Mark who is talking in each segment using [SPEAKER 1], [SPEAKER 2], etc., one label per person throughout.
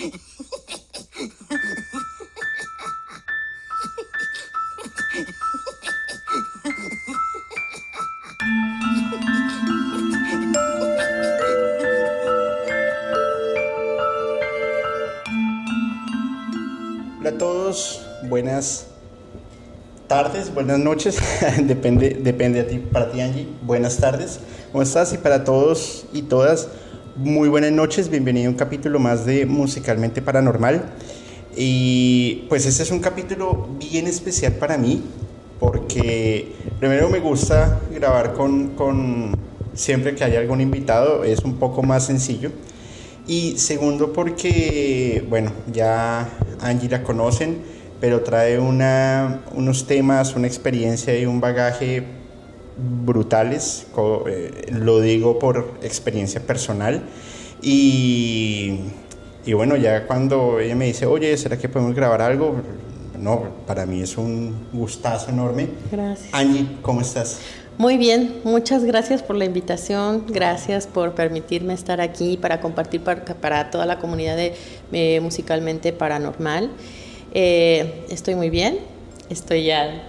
[SPEAKER 1] Hola a todos, buenas tardes, buenas noches, depende, depende a ti, para ti Angie, buenas tardes, ¿cómo estás? Y para todos y todas, muy buenas noches, bienvenido a un capítulo más de Musicalmente Paranormal. Y pues este es un capítulo bien especial para mí, porque primero me gusta grabar con, con siempre que haya algún invitado, es un poco más sencillo. Y segundo porque, bueno, ya Angie la conocen, pero trae una, unos temas, una experiencia y un bagaje brutales, eh, lo digo por experiencia personal. Y, y, bueno, ya cuando ella me dice, oye, ¿será que podemos grabar algo? No, para mí es un gustazo enorme.
[SPEAKER 2] Gracias.
[SPEAKER 1] Angie, ¿cómo estás?
[SPEAKER 2] Muy bien, muchas gracias por la invitación, gracias por permitirme estar aquí para compartir para, para toda la comunidad de eh, Musicalmente Paranormal. Eh, estoy muy bien, estoy ya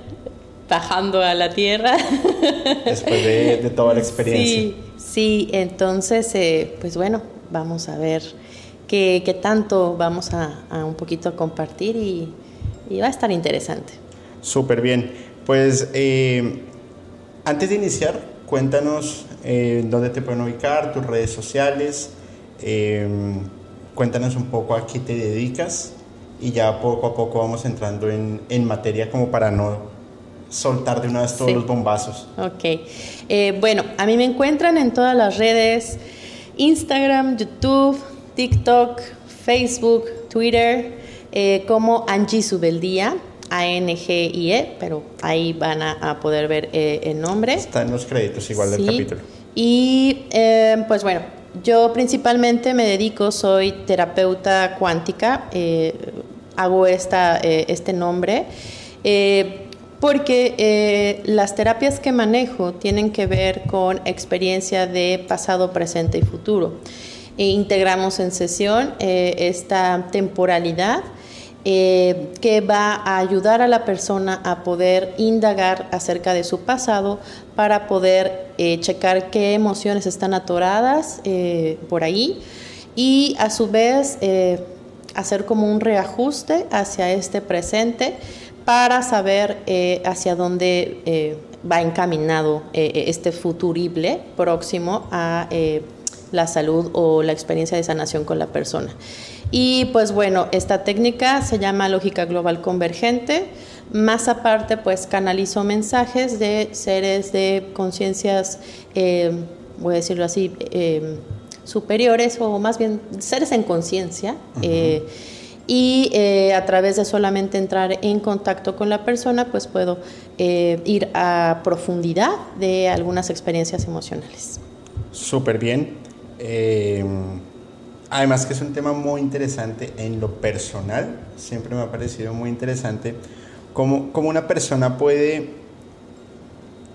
[SPEAKER 2] bajando a la tierra.
[SPEAKER 1] Después de, de toda la experiencia.
[SPEAKER 2] Sí, sí entonces, eh, pues bueno, vamos a ver qué, qué tanto vamos a, a, un poquito a compartir y, y va a estar interesante.
[SPEAKER 1] Súper bien, pues... Eh, antes de iniciar, cuéntanos eh, dónde te pueden ubicar, tus redes sociales, cuéntanos un poco a qué te dedicas y ya poco a poco vamos entrando en, en materia como para no soltar de una vez todos sí. los bombazos.
[SPEAKER 2] Ok, eh, bueno, a mí me encuentran en todas las redes, Instagram, YouTube, TikTok, Facebook, Twitter, eh, como Angie Subeldía. A-N-G-I-E, pero ahí van a, a poder ver eh, el nombre.
[SPEAKER 1] Está en los créditos igual
[SPEAKER 2] sí.
[SPEAKER 1] del capítulo.
[SPEAKER 2] Y eh, pues bueno, yo principalmente me dedico, soy terapeuta cuántica, eh, hago esta, este nombre, porque las terapias que manejo tienen que ver con experiencia de pasado, presente y futuro. E integramos en sesión esta temporalidad eh, que va a ayudar a la persona a poder indagar acerca de su pasado para poder eh, checar qué emociones están atoradas eh, por ahí y a su vez hacer como un reajuste hacia este presente para saber hacia dónde va encaminado este futurible próximo a la salud o la experiencia de sanación con la persona. Y pues bueno, esta técnica se llama lógica global convergente. Más aparte, pues canalizo mensajes de seres de conciencias, eh, voy a decirlo así, eh, superiores o más bien seres en conciencia. Y eh, a través de solamente entrar en contacto con la persona, pues puedo eh, ir a profundidad de algunas experiencias emocionales.
[SPEAKER 1] Súper bien. Eh, además que es un tema muy interesante en lo personal, siempre me ha parecido muy interesante cómo, cómo una persona puede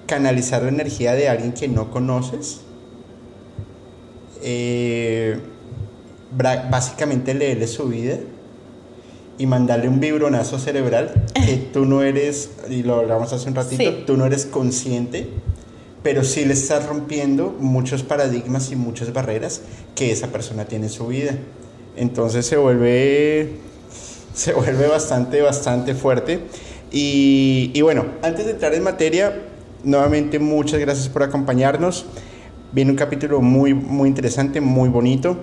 [SPEAKER 1] canalizar la energía de alguien que no conoces. Eh, básicamente leerle su vida y mandarle un vibronazo cerebral que tú no eres, y lo hablamos hace un ratito, sí. tú no eres consciente pero sí le estás rompiendo muchos paradigmas y muchas barreras que esa persona tiene en su vida. Entonces se vuelve, se vuelve bastante, bastante fuerte. Y, y bueno, antes de entrar en materia, nuevamente muchas gracias por acompañarnos. Viene un capítulo muy, muy interesante, muy bonito.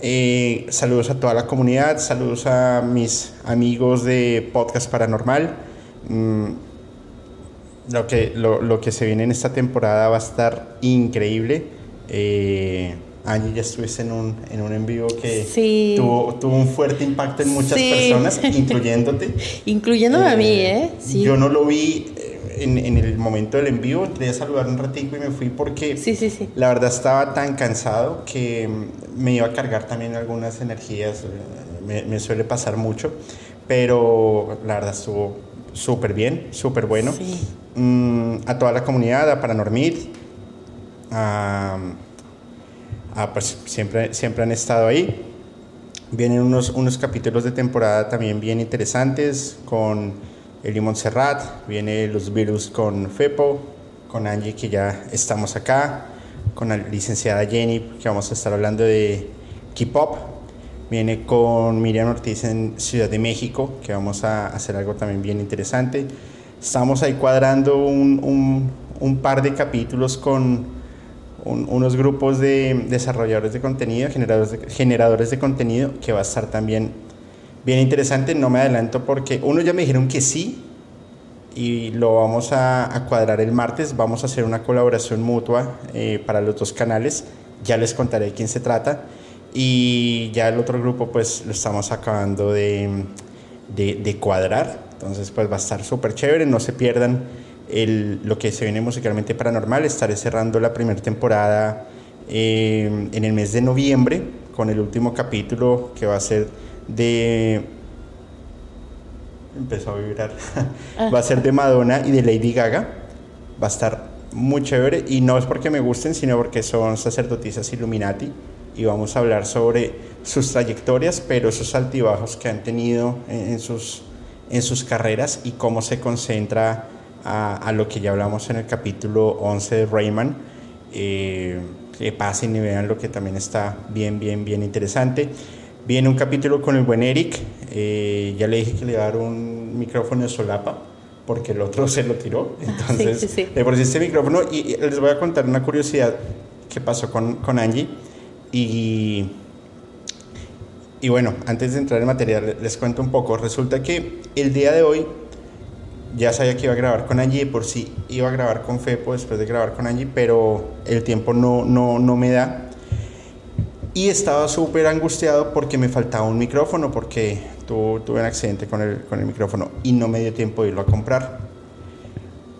[SPEAKER 1] Eh, saludos a toda la comunidad, saludos a mis amigos de Podcast Paranormal. Mm, lo que, lo, lo, que se viene en esta temporada va a estar increíble. Eh, Angie, ya estuviste en un, en un en vivo que
[SPEAKER 2] sí.
[SPEAKER 1] tuvo, tuvo un fuerte impacto en muchas
[SPEAKER 2] sí.
[SPEAKER 1] personas, incluyéndote.
[SPEAKER 2] Incluyéndome eh, a mí, ¿eh?
[SPEAKER 1] Sí. Yo no lo vi en, en, el momento del en vivo, entré a saludar un ratito y me fui porque
[SPEAKER 2] sí, sí, sí.
[SPEAKER 1] la verdad estaba tan cansado que me iba a cargar también algunas energías. Me, me suele pasar mucho, pero la verdad estuvo súper bien, súper bueno. Mm, a toda la comunidad, a Paranormid, a, a, pues siempre, siempre han estado ahí. Vienen unos, unos capítulos de temporada también bien interesantes con Eli Montserrat, viene los virus con Fepo, con Angie que ya estamos acá, con la licenciada Jenny que vamos a estar hablando de K-Pop, viene con Miriam Ortiz en Ciudad de México que vamos a hacer algo también bien interesante. Estamos ahí cuadrando un par de capítulos con unos grupos de desarrolladores de contenido, generadores de, generadores de contenido, que va a estar también bien interesante. No me adelanto porque uno ya me dijeron que sí y lo vamos a, cuadrar el martes. Vamos a hacer una colaboración mutua eh, para los dos canales. Ya les contaré de quién se trata. Y ya el otro grupo pues lo estamos acabando de, de, cuadrar. Entonces pues va a estar súper chévere. No se pierdan el, lo que se viene musicalmente paranormal. Estaré cerrando la primera temporada eh, en el mes de noviembre con el último capítulo que va a ser de... Empezó a vibrar. va a ser de Madonna y de Lady Gaga. Va a estar muy chévere y no es porque me gusten, sino porque son sacerdotisas Illuminati y vamos a hablar sobre sus trayectorias, pero esos altibajos que han tenido en, sus, en sus carreras y cómo se concentra a, lo que ya hablamos en el capítulo 11 de Rayman. Eh, que pasen y vean lo que también está bien, bien, bien interesante. Viene un capítulo con el buen Eric. Eh, ya le dije que le iba a dar un micrófono de solapa porque el otro se lo tiró. Entonces, sí, sí, por este micrófono. Y, les voy a contar una curiosidad que pasó con, con Angie. Y, y bueno, antes de entrar en materia, les cuento un poco. Resulta que el día de hoy ya sabía que iba a grabar con Angie, por sí iba a grabar con Fepo después de grabar con Angie, pero el tiempo no, no, no me da. Y estaba súper angustiado porque me faltaba un micrófono, porque tuve un accidente con el, con el micrófono y no me dio tiempo de irlo a comprar.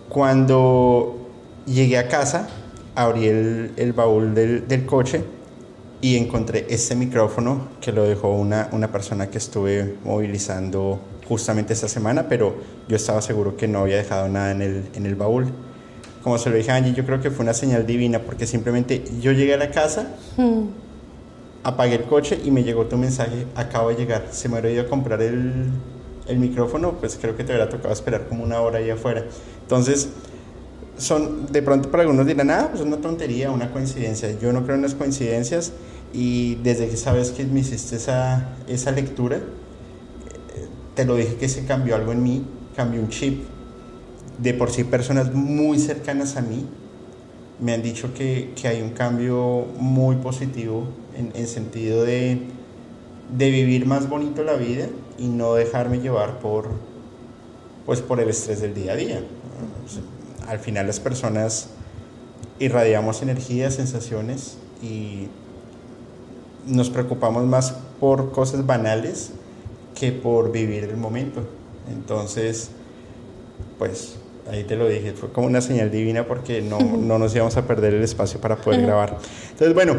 [SPEAKER 1] Cuando llegué a casa, abrí el, el baúl del, del, coche y encontré este micrófono que lo dejó una, una persona que estuve movilizando justamente esta semana, pero yo estaba seguro que no había dejado nada en el, en el baúl. Como se lo dije a Angie, yo creo que fue una señal divina porque simplemente yo llegué a la casa, hmm. Apagué el coche y me llegó tu mensaje, acabo de llegar, se me habría ido a comprar el, micrófono, pues creo que te hubiera tocado esperar como una hora ahí afuera. Entonces, son, de pronto para algunos dirán, ah, pues una tontería, una coincidencia. Yo no creo en las coincidencias y desde que sabes que me hiciste esa, esa lectura, te lo dije que se cambió algo en mí, cambió un chip. De por sí personas muy cercanas a mí me han dicho que, que hay un cambio muy positivo en, en sentido de, de, vivir más bonito la vida y no dejarme llevar por, pues por el estrés del día a día. Al final las personas irradiamos energía, sensaciones y nos preocupamos más por cosas banales que por vivir el momento. Entonces, pues ahí te lo dije, fue como una señal divina porque no, no nos íbamos a perder el espacio para poder grabar. Entonces, bueno,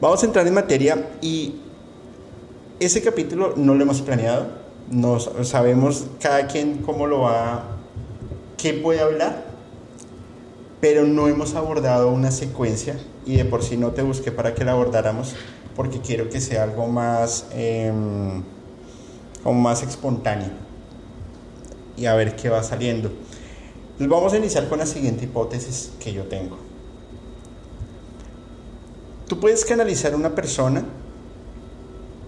[SPEAKER 1] vamos a entrar en materia y ese capítulo no lo hemos planeado, no sabemos cada quien cómo lo va, qué puede hablar, pero no hemos abordado una secuencia y de por sí no te busqué para que la abordáramos porque quiero que sea algo más... Eh, como más espontáneo y a ver qué va saliendo. Vamos a iniciar con la siguiente hipótesis que yo tengo. Tú puedes canalizar a una persona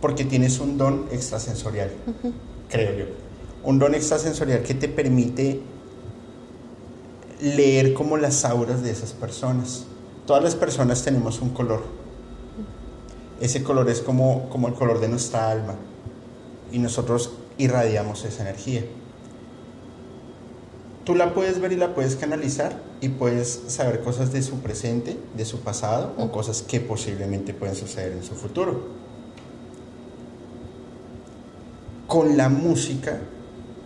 [SPEAKER 1] porque tienes un don extrasensorial, creo yo. Un don extrasensorial que te permite leer como las auras de esas personas. Todas las personas tenemos un color. Ese color es como, como el color de nuestra alma y nosotros irradiamos esa energía. Tú la puedes ver y la puedes canalizar y puedes saber cosas de su presente, de su pasado o cosas que posiblemente pueden suceder en su futuro. Con la música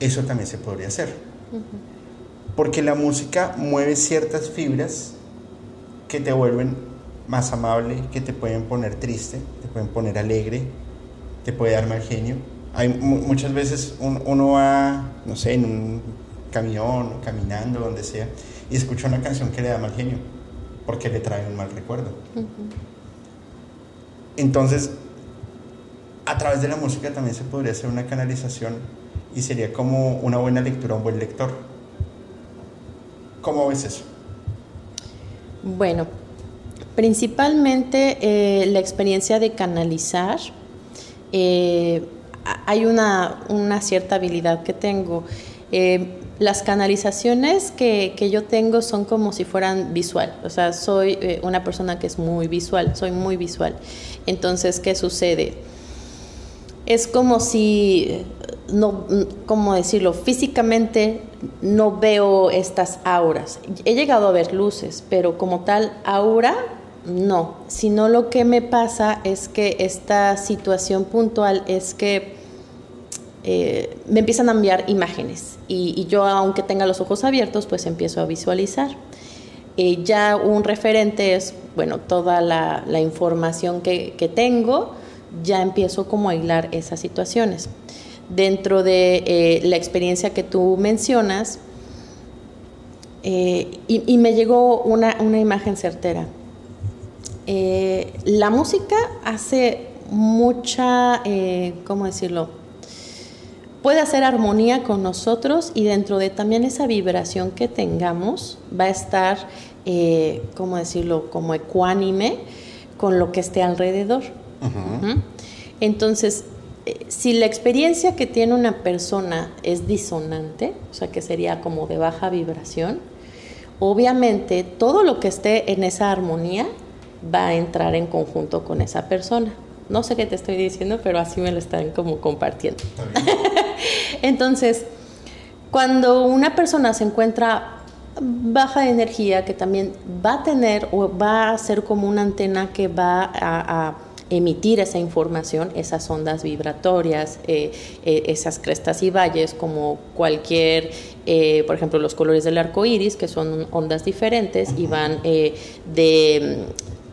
[SPEAKER 1] eso también se podría hacer. Porque la música mueve ciertas fibras que te vuelven más amable, que te pueden poner triste, te pueden poner alegre, te puede dar mal genio hay muchas veces uno va, no sé, en un camión, caminando, donde sea, y escucha una canción que le da mal genio, porque le trae un mal recuerdo. Entonces, a través de la música también se podría hacer una canalización y sería como una buena lectura, un buen lector. ¿Cómo ves eso?
[SPEAKER 2] Bueno, principalmente eh, la experiencia de canalizar. Eh, hay una, una, cierta habilidad que tengo. Eh, las canalizaciones que, que, yo tengo son como si fueran visual, o sea, soy una persona que es muy visual, soy muy visual. Entonces, ¿qué sucede? Es como si no, ¿cómo decirlo? Físicamente no veo estas auras. He llegado a ver luces, pero como tal aura, no. Sino lo que me pasa es que esta situación puntual es que eh, me empiezan a enviar imágenes y, yo, aunque tenga los ojos abiertos, pues empiezo a visualizar. Eh, ya un referente es, bueno, toda la, información que, tengo, ya empiezo como a hilar esas situaciones dentro de eh, la experiencia que tú mencionas, eh, y, me llegó una, imagen certera. La música hace mucha, ¿cómo decirlo? Puede hacer armonía con nosotros y dentro de también esa vibración que tengamos va a estar, ¿cómo decirlo?, como ecuánime con lo que esté alrededor. Entonces, si la experiencia que tiene una persona es disonante, o sea que sería como de baja vibración, obviamente todo lo que esté en esa armonía va a entrar en conjunto con esa persona. No sé qué te estoy diciendo, pero así me lo están como compartiendo. Entonces, cuando una persona se encuentra baja de energía, que también va a tener o va a ser como una antena que va a emitir esa información, esas ondas vibratorias, eh, eh, esas crestas y valles, como cualquier, eh, por ejemplo, los colores del arco iris, que son ondas diferentes y van de,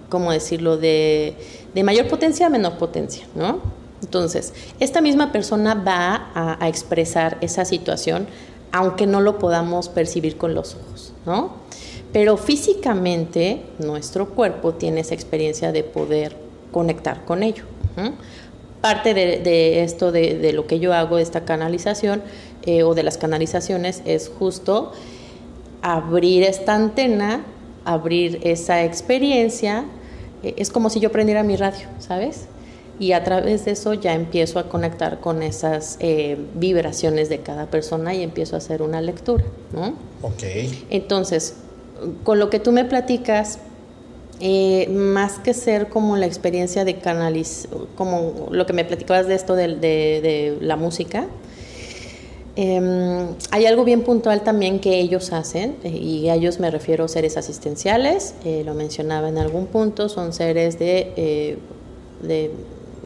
[SPEAKER 2] ¿cómo decirlo?, de, de, mayor potencia a menor potencia, ¿no? Entonces, esta misma persona va a, expresar esa situación, aunque no lo podamos percibir con los ojos, ¿no? Pero físicamente nuestro cuerpo tiene esa experiencia de poder conectar con ello. Parte de, esto, de, lo que yo hago, de esta canalización eh, o de las canalizaciones, es justo abrir esta antena, abrir esa experiencia. Eh, es como si yo prendiera mi radio, ¿sabes? Y a través de eso ya empiezo a conectar con esas eh, vibraciones de cada persona y empiezo a hacer una lectura, ¿no?
[SPEAKER 1] Ok.
[SPEAKER 2] Entonces, con lo que tú me platicas, eh, más que ser como la experiencia de canalizar, como lo que me platicabas de esto de, la música, em, hay algo bien puntual también que ellos hacen, y a ellos me refiero a seres asistenciales, eh, lo mencionaba en algún punto, son seres de,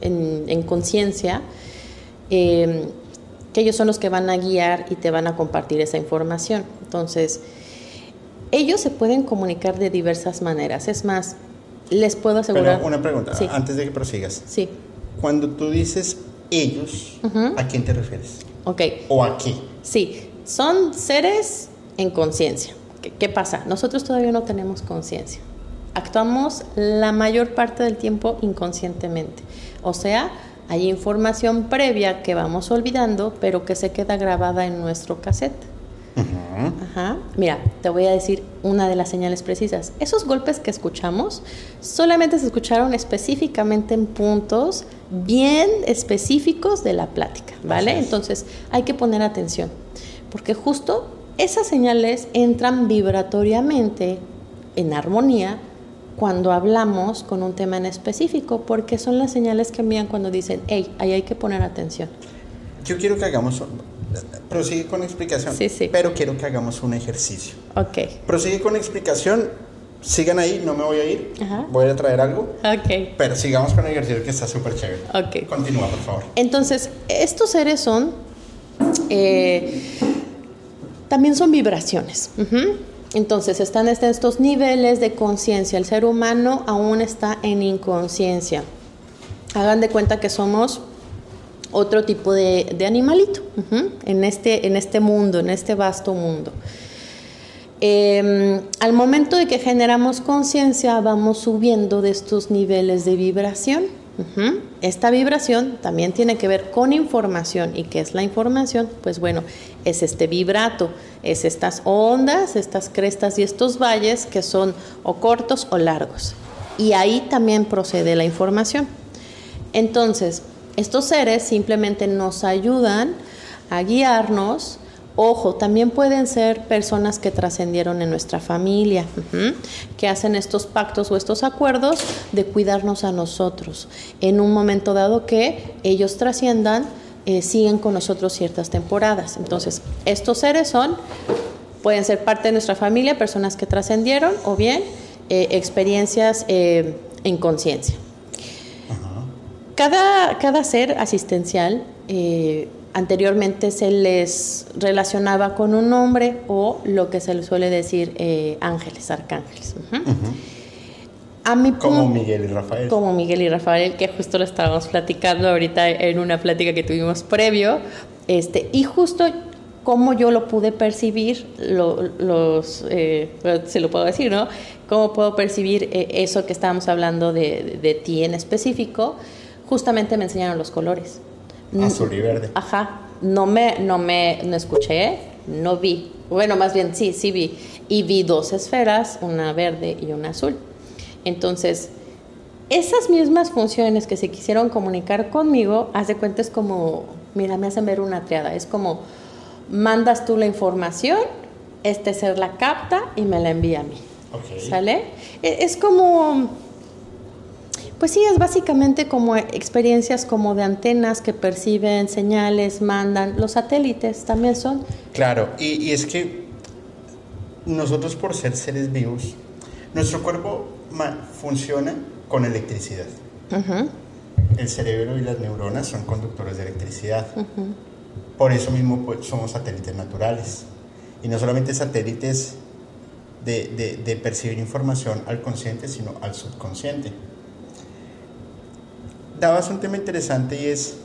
[SPEAKER 2] en, en conciencia, em, que ellos son los que van a guiar y te van a compartir esa información. Entonces, ellos se pueden comunicar de diversas maneras. Es más, les puedo asegurar.
[SPEAKER 1] Pero una pregunta, antes de que prosigas.
[SPEAKER 2] Sí.
[SPEAKER 1] Cuando tú dices ellos, ¿a quién te refieres?
[SPEAKER 2] Ok.
[SPEAKER 1] ¿O a qué?
[SPEAKER 2] Sí, son seres en conciencia. ¿Qué, pasa? Nosotros todavía no tenemos conciencia. Actuamos la mayor parte del tiempo inconscientemente. O sea, hay información previa que vamos olvidando, pero que se queda grabada en nuestro cassette. Ajá. Mira, te voy a decir una de las señales precisas. Esos golpes que escuchamos solamente se escucharon específicamente en puntos bien específicos de la plática, ¿vale? Entonces hay que poner atención, porque justo esas señales entran vibratoriamente en armonía cuando hablamos con un tema en específico, porque son las señales que envían cuando dicen, hey, ahí hay que poner atención.
[SPEAKER 1] Yo quiero que hagamos Prosigue con explicación.
[SPEAKER 2] Sí, sí.
[SPEAKER 1] Pero quiero que hagamos un ejercicio.
[SPEAKER 2] Ok.
[SPEAKER 1] Prosigue con explicación. Sigan ahí, no me voy a ir. Voy a traer algo.
[SPEAKER 2] Ok.
[SPEAKER 1] Pero sigamos con el ejercicio que está súper chévere.
[SPEAKER 2] Ok.
[SPEAKER 1] Continúa, por favor.
[SPEAKER 2] Entonces, estos seres son. Eh, también son vibraciones. Entonces, están estos niveles de conciencia. El ser humano aún está en inconsciencia. Hagan de cuenta que somos otro tipo de, animalito en, este, en este mundo, en este vasto mundo. Em, al momento de que generamos conciencia, vamos subiendo de estos niveles de vibración. Esta vibración también tiene que ver con información. ¿Y qué es la información? Pues bueno, es este vibrato, es estas ondas, estas crestas y estos valles que son o cortos o largos. Y ahí también procede la información. Entonces, estos seres simplemente nos ayudan a guiarnos Ojo, también pueden ser personas que trascendieron en nuestra familia, que hacen estos pactos o estos acuerdos de cuidarnos a nosotros. En un momento dado que ellos trasciendan, eh, siguen con nosotros ciertas temporadas. Entonces, estos seres son, pueden ser parte de nuestra familia, personas que trascendieron o bien eh, experiencias eh, en conciencia. Cada, cada ser asistencial anteriormente se les relacionaba con un nombre o lo que se les suele decir eh, ángeles, arcángeles.
[SPEAKER 1] A mi como Miguel y Rafael.
[SPEAKER 2] Como Miguel y Rafael, que justo lo estábamos platicando ahorita en una plática que tuvimos previo. Este, y justo como yo lo pude percibir, los, eh, se lo puedo decir, ¿no? Cómo puedo percibir eh, eso que estábamos hablando de, de ti en específico, justamente me enseñaron los colores.
[SPEAKER 1] Azul y verde.
[SPEAKER 2] Ajá. No me, no me, no escuché, no vi. Bueno, más bien sí, sí vi. Y vi dos esferas, una verde y una azul. Entonces, esas mismas funciones que se quisieron comunicar conmigo, haz de cuenta es como, mira, me hacen ver una triada. Es como, mandas tú la información, este ser la capta y me la envía a mí. ¿Sale? E, es como pues sí, es básicamente como experiencias como de antenas que perciben señales, mandan. Los satélites también son.
[SPEAKER 1] Claro, y, es que nosotros por ser seres vivos, nuestro cuerpo funciona con electricidad. El cerebro y las neuronas son conductores de electricidad. Por eso mismo pues, somos satélites naturales. Y no solamente satélites de, de percibir información al consciente, sino al subconsciente dabas un tema interesante y es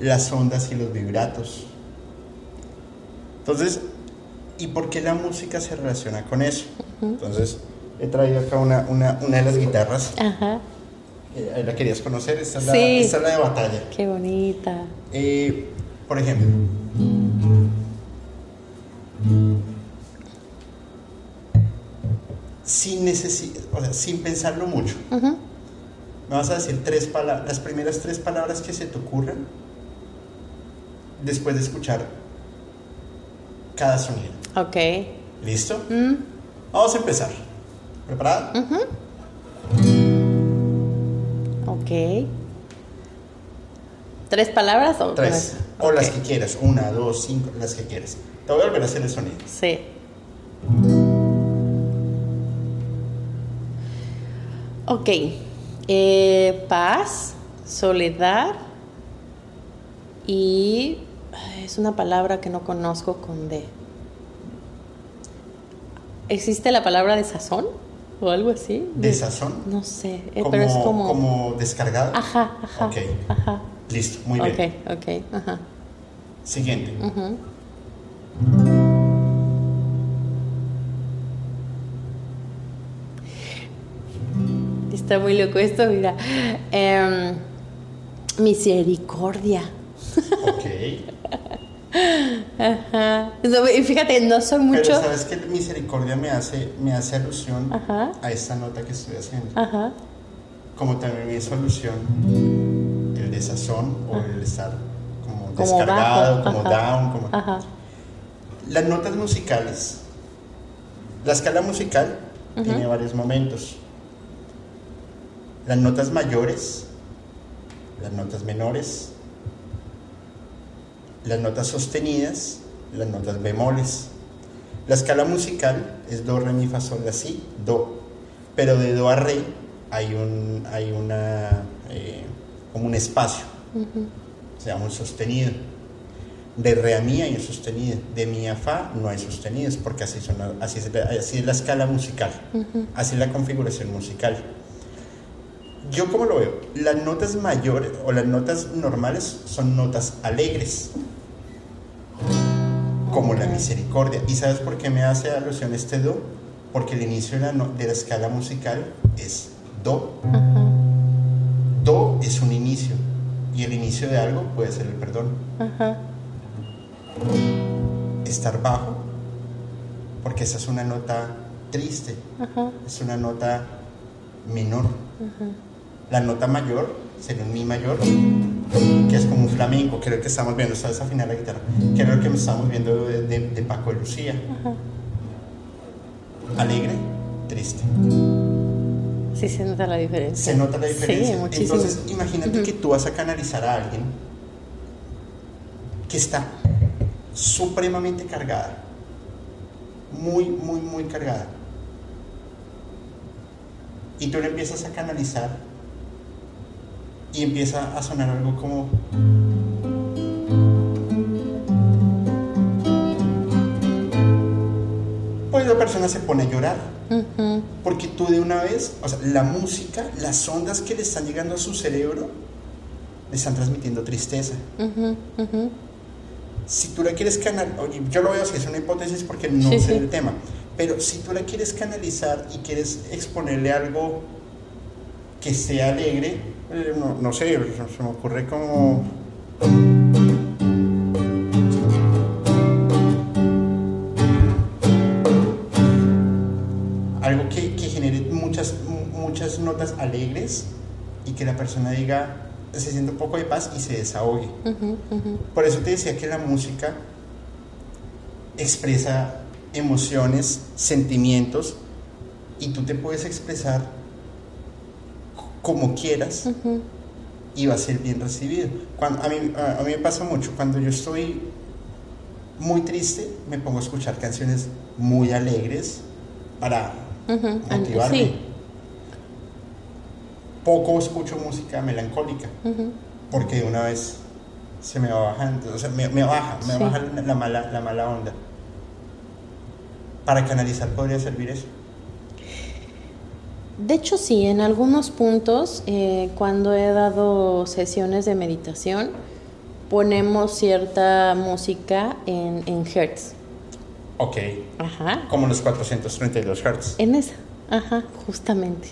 [SPEAKER 1] las ondas y los vibratos. Entonces, ¿y por qué la música se relaciona con eso? Entonces, he traído acá una, una, una de las guitarras. Ajá. Eh, ¿La querías conocer? Esta es, la, esta es la de batalla.
[SPEAKER 2] Qué bonita.
[SPEAKER 1] Eh, por ejemplo. Sin, o sea, sin pensarlo mucho. Ajá me vas a decir tres palabras, las primeras tres palabras que se te ocurran después de escuchar cada sonido.
[SPEAKER 2] Ok.
[SPEAKER 1] ¿Listo? Mm. Vamos a empezar. ¿Preparada?
[SPEAKER 2] Ok. ¿Tres palabras o
[SPEAKER 1] tres? O las que quieras. Una, dos, cinco, las que quieras. Te voy a volver a hacer el sonido.
[SPEAKER 2] Sí. Ok. Eh, paz, soledad y es una palabra que no conozco con D. ¿Existe la palabra de sazón o algo así?
[SPEAKER 1] ¿De sazón?
[SPEAKER 2] No sé, eh, pero es como...
[SPEAKER 1] ¿Como descargado?
[SPEAKER 2] Ajá, ajá.
[SPEAKER 1] Ok. Ajá. Listo, muy bien.
[SPEAKER 2] Ok, ok, ajá.
[SPEAKER 1] Siguiente.
[SPEAKER 2] Está muy loco esto, mira. Em, misericordia.
[SPEAKER 1] Ok.
[SPEAKER 2] Ajá. Y fíjate, no soy mucho. Pero
[SPEAKER 1] sabes que misericordia me hace, me hace alusión a esta nota que estoy haciendo. Ajá. Como también me hizo alusión el desazón o el estar como, descargado, como down, como. Ajá. Las notas musicales. La escala musical tiene varios momentos las notas mayores, las notas menores, las notas sostenidas, las notas bemoles. La escala musical es do, re, mi, fa, sol, la, si, do. Pero de do a re hay un, hay una, eh, como un espacio, se llama un sostenido. De re a mi hay un sostenido, de mi a fa no hay sostenidos, porque así, son, así, es, así es la escala musical, así es la configuración musical yo como lo veo, las notas mayores o las notas normales son notas alegres, como la misericordia. ¿Y sabes por qué me hace alusión este do? Porque el inicio de la, escala musical es do. Do es un inicio y el inicio de algo puede ser el perdón. Estar bajo, porque esa es una nota triste, es una nota menor. La nota mayor sería un mi mayor, que es como un flamenco, que es lo que estamos viendo, ¿sabes? Afinar la guitarra, que es lo que estamos viendo de, de- de Paco de Lucía. Alegre, triste.
[SPEAKER 2] Sí se nota la diferencia.
[SPEAKER 1] Se nota la diferencia.
[SPEAKER 2] Sí, muchísimo.
[SPEAKER 1] Entonces, imagínate que tú vas a canalizar a alguien que está supremamente cargada. Muy, muy, muy cargada. Y tú le empiezas a canalizar y empieza a sonar algo como... Pues la persona se pone a llorar. Porque tú de una vez, o sea, la música, las ondas que le están llegando a su cerebro, le están transmitiendo tristeza. Si tú la quieres canalizar, yo lo veo así, es una hipótesis porque no
[SPEAKER 2] Sí,
[SPEAKER 1] sé
[SPEAKER 2] sí.
[SPEAKER 1] el tema, pero si tú la quieres canalizar y quieres exponerle algo que sea alegre, eh, no, no sé, se me ocurre como... algo que, que genere muchas, mu- muchas notas alegres y que la persona diga, se siente un poco de paz y se desahogue. Por eso te decía que la música expresa emociones, sentimientos y tú te puedes expresar como quieras
[SPEAKER 2] Ujú.
[SPEAKER 1] y va a ser bien recibido. Cuando, a, mí, a, a mí me pasa mucho, cuando yo estoy muy triste, me pongo a escuchar canciones muy alegres para motivarme.
[SPEAKER 2] Sí.
[SPEAKER 1] Poco escucho música melancólica
[SPEAKER 2] Ujú.
[SPEAKER 1] porque de una vez se me va bajando, o sea, me, me baja, me
[SPEAKER 2] Sí.
[SPEAKER 1] baja la, la mala, la mala onda. Para canalizar podría servir eso.
[SPEAKER 2] De hecho, sí, en algunos puntos, eh, cuando he dado sesiones de meditación, ponemos cierta música en, en hertz.
[SPEAKER 1] Ok,
[SPEAKER 2] Ajá.
[SPEAKER 1] como los 432 Hz.
[SPEAKER 2] En esa. Ajá, justamente.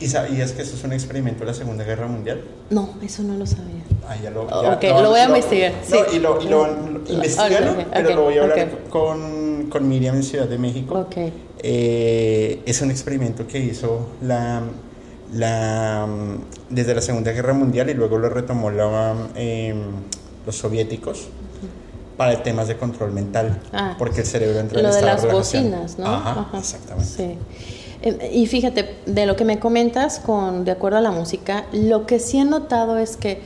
[SPEAKER 1] ¿Y sabías que eso es un experimento de la Segunda Guerra Mundial?
[SPEAKER 2] No, eso no lo sabía.
[SPEAKER 1] Ah, ya lo, ya-
[SPEAKER 2] ok, lo voy a investigar,
[SPEAKER 1] No,
[SPEAKER 2] sí.
[SPEAKER 1] y lo, y lo, lo- investígalo,
[SPEAKER 2] ok, ok,
[SPEAKER 1] pero lo voy a hablar con, con Miriam en Ciudad de México.
[SPEAKER 2] Ok.
[SPEAKER 1] Eh, es un experimento que hizo la, la, desde la Segunda Guerra Mundial y luego lo retomó la, eh, los soviéticos para temas de control mental,
[SPEAKER 2] Ah,
[SPEAKER 1] porque el cerebro entra en
[SPEAKER 2] Lo de las
[SPEAKER 1] relajación.
[SPEAKER 2] bocinas, ¿no?
[SPEAKER 1] Ajá, exactamente.
[SPEAKER 2] Sí. Eh, Y fíjate, de lo que me comentas con de acuerdo a la música, lo que sí he notado es que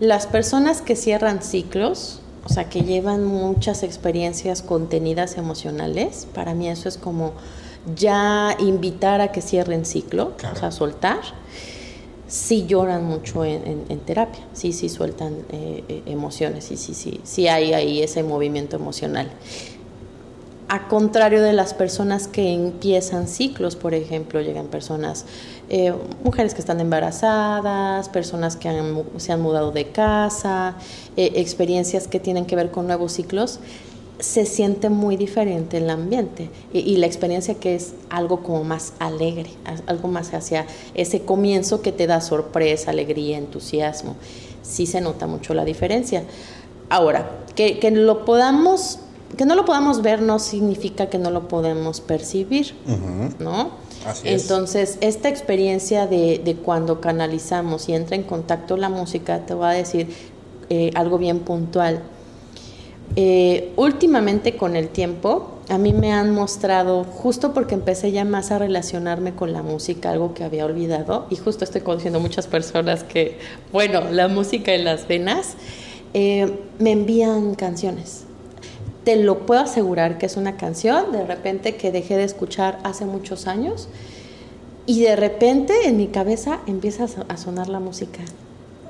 [SPEAKER 2] las personas que cierran ciclos, o sea, que llevan muchas experiencias contenidas emocionales, para mí eso es como ya invitar a que cierren ciclo,
[SPEAKER 1] Claro.
[SPEAKER 2] o sea, soltar. Sí lloran mucho en, en- en terapia, sí, sí sueltan eh, eh, emociones, sí, sí, sí, sí hay ahí ese movimiento emocional. A contrario de las personas que empiezan ciclos, por ejemplo, llegan personas, eh, mujeres que están embarazadas, personas que se han mudado de casa, eh, experiencias que tienen que ver con nuevos ciclos, se siente muy diferente el ambiente y, la experiencia que es algo como más alegre, algo más hacia ese comienzo que te da sorpresa, alegría, entusiasmo. Sí se nota mucho la diferencia. Ahora, que, que lo podamos, que no lo podamos ver no significa que no lo podemos percibir, ¿no?
[SPEAKER 1] Así es.
[SPEAKER 2] Entonces, esta experiencia de, de cuando canalizamos y entra en contacto la música, te voy a decir eh, algo bien puntual. Eh, últimamente con el tiempo, a mí me han mostrado, justo porque empecé ya más a relacionarme con la música, algo que había olvidado, y justo estoy conociendo muchas personas que, bueno, la música en las venas, eh, me envían canciones. Te lo puedo asegurar que es una canción de repente que dejé de escuchar hace muchos años y de repente en mi cabeza empieza a so- a sonar la música.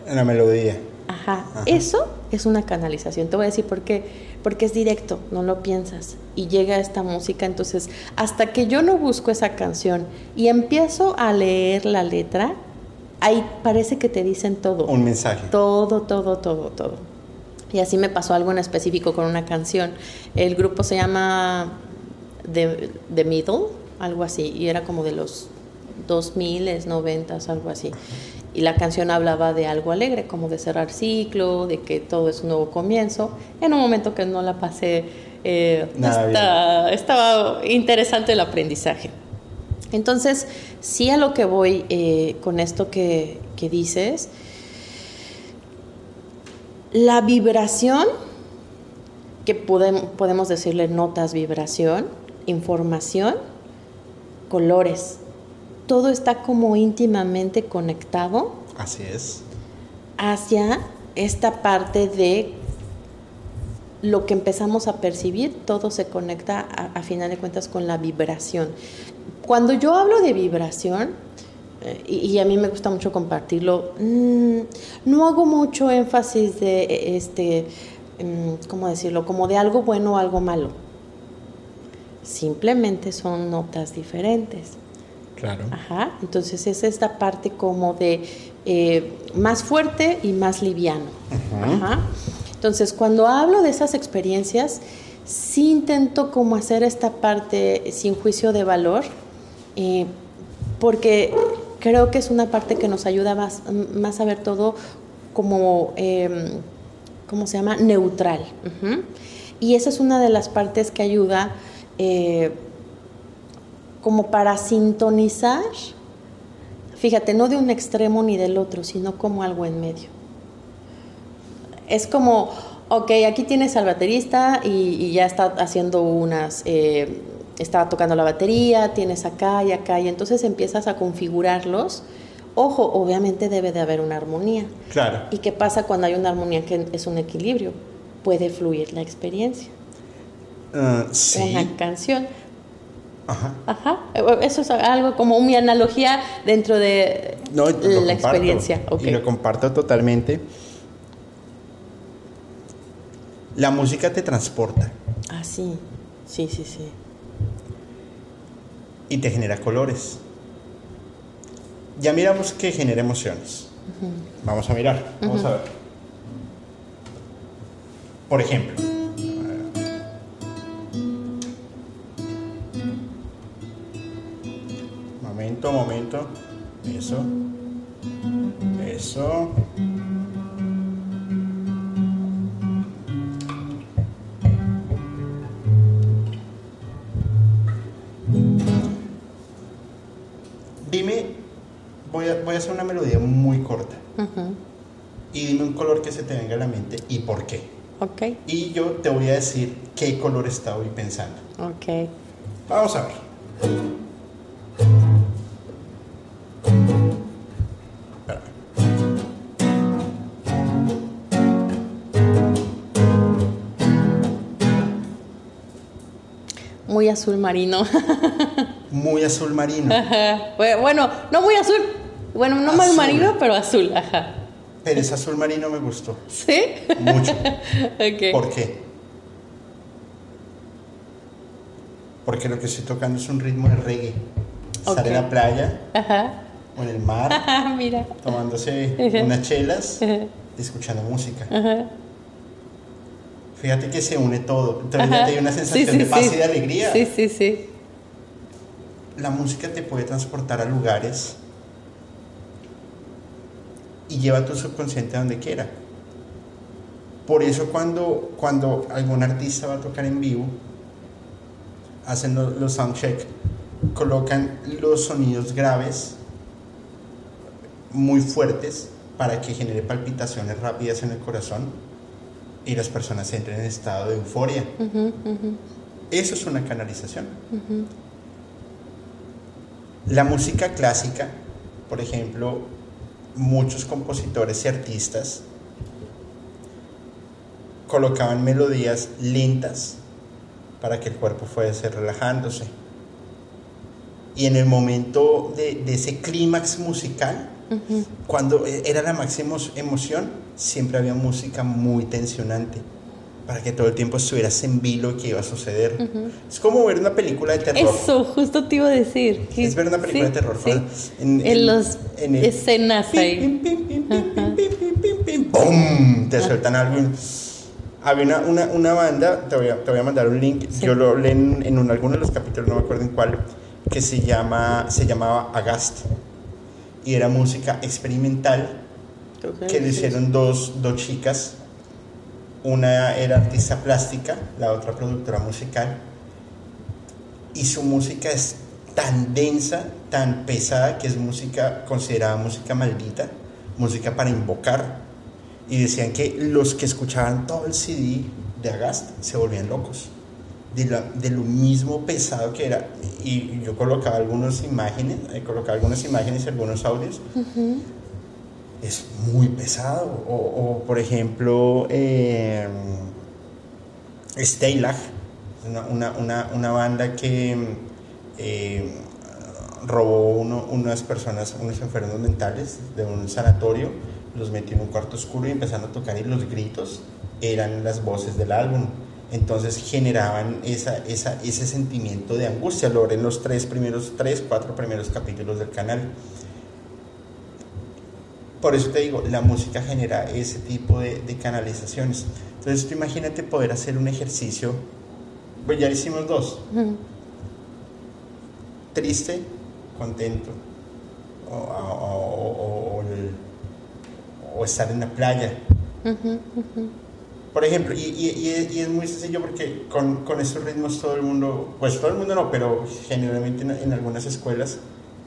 [SPEAKER 1] La melodía.
[SPEAKER 2] Ajá.
[SPEAKER 1] Ajá.
[SPEAKER 2] Eso es una canalización. Te voy a decir por qué. Porque es directo, no lo piensas. Y llega esta música. Entonces, hasta que yo no busco esa canción y empiezo a leer la letra, ahí parece que te dicen todo.
[SPEAKER 1] Un mensaje.
[SPEAKER 2] Todo, todo, todo, todo. Y así me pasó algo en específico con una canción. El grupo se llama The, The Middle, algo así, y era como de los 2000, 90, algo así. y la canción hablaba de algo alegre, como de cerrar ciclo, de que todo es un nuevo comienzo, en un momento que no la pasé, eh, estaba interesante el aprendizaje. Entonces, sí a lo que voy eh, con esto que, que dices, la vibración, que podemos, podemos decirle notas vibración, información, colores, todo está como íntimamente conectado.
[SPEAKER 1] Así es.
[SPEAKER 2] Hacia esta parte de lo que empezamos a percibir, todo se conecta a, final de cuentas con la vibración. Cuando yo hablo de vibración, y, a mí me gusta mucho compartirlo, mm, no hago mucho énfasis de, e, este, mm, ¿cómo decirlo? Como de algo bueno o algo malo. Simplemente son notas diferentes.
[SPEAKER 1] Claro.
[SPEAKER 2] Ajá. Entonces es esta parte como de eh, más fuerte y más liviano. Ajá. Entonces cuando hablo de esas experiencias, sí intento como hacer esta parte sin juicio de valor, eh, porque creo que es una parte que nos ayuda más, más a ver todo como, em, ¿cómo se llama? Neutral. Y esa es una de las partes que ayuda eh, como para sintonizar, fíjate, no de un extremo ni del otro, sino como algo en medio. Es como, ok, aquí tienes al baterista y, ya está haciendo unas, eh, está tocando la batería, tienes acá y acá, y entonces empiezas a configurarlos. Ojo, obviamente debe de haber una armonía.
[SPEAKER 1] Claro.
[SPEAKER 2] ¿Y qué pasa cuando hay una armonía que es un equilibrio? Puede fluir la experiencia.
[SPEAKER 1] Uh, sí.
[SPEAKER 2] En la canción. Ajá. Ajá. Eso es algo como mi analogía dentro de la experiencia.
[SPEAKER 1] Y lo comparto totalmente. La música te transporta.
[SPEAKER 2] Ah, sí. Sí, sí, sí.
[SPEAKER 1] Y te genera colores. Ya miramos que genera emociones. Vamos a mirar. Vamos a ver. Por ejemplo. momento. Eso. Eso. Voy a, voy a hacer una melodía muy corta. Y dime un color que se te venga a la mente y por qué.
[SPEAKER 2] Ok.
[SPEAKER 1] Y yo te voy a decir qué color está hoy pensando.
[SPEAKER 2] Ok.
[SPEAKER 1] Vamos a ver.
[SPEAKER 2] Muy azul marino.
[SPEAKER 1] muy azul marino.
[SPEAKER 2] Bueno, no muy azul. Bueno, no muy marino, pero azul. Ajá.
[SPEAKER 1] Pero ese azul marino me gustó.
[SPEAKER 2] ¿Sí?
[SPEAKER 1] Mucho. ¿Por qué? Porque lo que estoy tocando es un ritmo de reggae. Estar en la playa o en el mar,
[SPEAKER 2] Mira.
[SPEAKER 1] tomándose unas chelas, escuchando música. Fíjate que se une todo. Entonces ya te hay una sensación de paz y de alegría.
[SPEAKER 2] Sí, sí, sí.
[SPEAKER 1] La música te puede transportar a lugares y lleva tu subconsciente a donde quiera. Por eso cuando, cuando algún artista va a tocar en vivo, hacen los, los soundcheck, colocan los sonidos graves muy fuertes para que genere palpitaciones rápidas en el corazón y las personas entran en estado de euforia. Eso es una canalización. La música clásica, por ejemplo, muchos compositores y artistas colocaban melodías lentas para que el cuerpo fuese relajándose. Y en el momento de, de ese clímax musical, cuando era la máxima emoción, siempre había música muy tensionante para que todo el tiempo estuvieras en vilo que iba a suceder. Es como ver una película de terror.
[SPEAKER 2] Eso, justo te iba a decir.
[SPEAKER 1] Es ver una película de terror.
[SPEAKER 2] En, las escenas ahí.
[SPEAKER 1] ¡Pum! Te sueltan algo. Había una, una, banda, te voy, a, te voy, a, mandar un link, yo lo leí en, en alguno de los capítulos, no me acuerdo en cuál, que se, llama, se llamaba Agast y era música experimental que lo hicieron dos, dos chicas. Una era artista plástica, la otra productora musical. Y su música es tan densa, tan pesada, que es música considerada música maldita, música para invocar. Y decían que los que escuchaban todo el CD de Agast se volvían locos. De, lo mismo pesado que era. Y yo colocaba algunas imágenes, eh, colocado algunas imágenes algunos audios es muy pesado. O, por ejemplo, eh, Steylag, una, una, una, banda que eh, robó uno, unas personas, unos enfermos mentales de un sanatorio, los metió en un cuarto oscuro y empezaron a tocar y los gritos eran las voces del álbum. Entonces generaban esa, esa, ese sentimiento de angustia. Lo en los tres primeros, tres, cuatro primeros capítulos del canal. Por eso te digo, la música genera ese tipo de, canalizaciones. Entonces tú imagínate poder hacer un ejercicio, pues ya hicimos dos. Triste, contento, o, estar en la playa. Por ejemplo, y, es muy sencillo porque con, con, estos ritmos todo el mundo, pues todo el mundo no, pero generalmente en algunas escuelas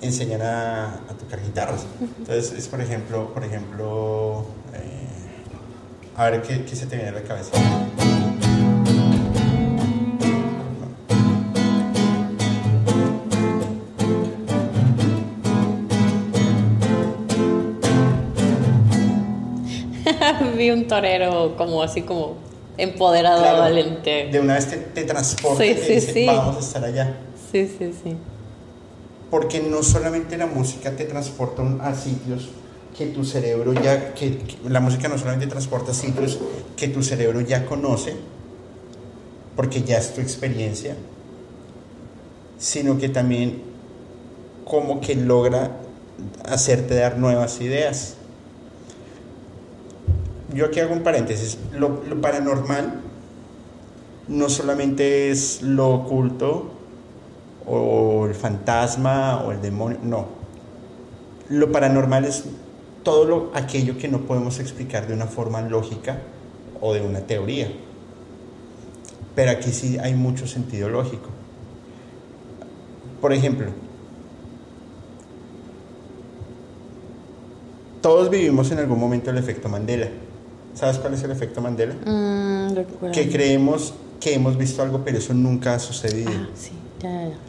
[SPEAKER 1] enseñan a, tocar guitarras. Entonces, es por ejemplo, por ejemplo, eh, a ver ¿qué, se te viene a la cabeza.
[SPEAKER 2] Vi un torero como así como empoderado, valiente.
[SPEAKER 1] De una vez te, te transporta y dice, vamos a estar allá.
[SPEAKER 2] Sí, sí, sí
[SPEAKER 1] porque no solamente la música te transporta a sitios que tu cerebro ya, que, la música no solamente transporta sitios que tu cerebro ya conoce, porque ya es tu experiencia, sino que también como que logra hacerte dar nuevas ideas. Yo aquí hago un paréntesis, lo, lo paranormal no solamente es lo oculto, o el fantasma o el demonio, no. Lo paranormal es todo lo, aquello que no podemos explicar de una forma lógica o de una teoría. Pero aquí sí hay mucho sentido lógico. Por ejemplo, todos vivimos en algún momento el efecto Mandela. ¿Sabes cuál es el efecto Mandela?
[SPEAKER 2] Mm,
[SPEAKER 1] que creemos que hemos visto algo, pero eso nunca ha sucedido.
[SPEAKER 2] Ah, sí.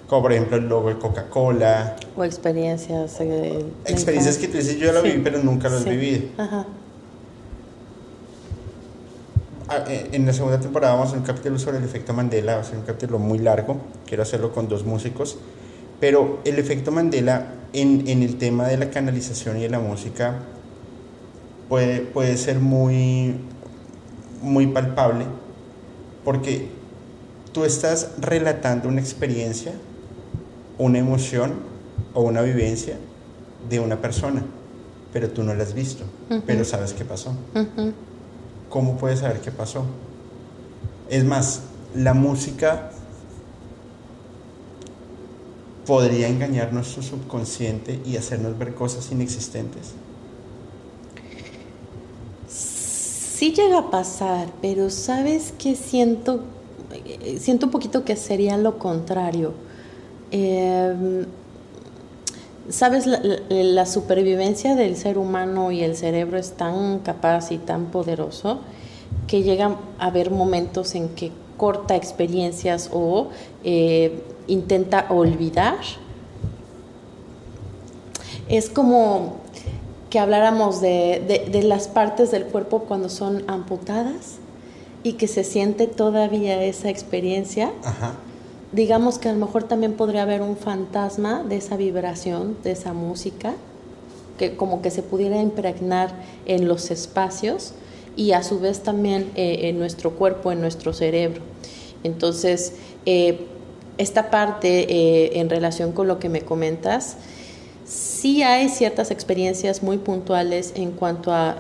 [SPEAKER 1] Como por ejemplo el logo de Coca-Cola.
[SPEAKER 2] O experiencias. Eh,
[SPEAKER 1] experiencias que tú dices, yo lo viví, pero nunca lo he vivido. Ajá. Ah, eh, en la segunda temporada vamos a hacer un capítulo sobre el efecto Mandela, va a ser un capítulo muy largo, quiero hacerlo con dos músicos, pero el efecto Mandela en, en el tema de la canalización y de la música puede, puede ser muy, muy palpable, porque tú estás relatando una experiencia, una emoción o una vivencia de una persona, pero tú no la has visto, pero sabes qué pasó. ¿Cómo puedes saber qué pasó? Es más, la música podría engañar nuestro subconsciente y hacernos ver cosas inexistentes.
[SPEAKER 2] Sí llega a pasar, pero ¿sabes qué siento siento un poquito que sería lo contrario. Em, Sabes, la, supervivencia del ser humano y el cerebro es tan capaz y tan poderoso que llega a haber momentos en que corta experiencias o eh, intenta olvidar. Es como que habláramos de las partes del cuerpo cuando son amputadas y que se siente todavía esa experiencia, digamos que a lo mejor también podría haber un fantasma de esa vibración, de esa música, que como que se pudiera impregnar en los espacios y a su vez también eh, en nuestro cuerpo, en nuestro cerebro. Entonces, eh, esta parte eh, en relación con lo que me comentas, sí hay ciertas experiencias muy puntuales en cuanto a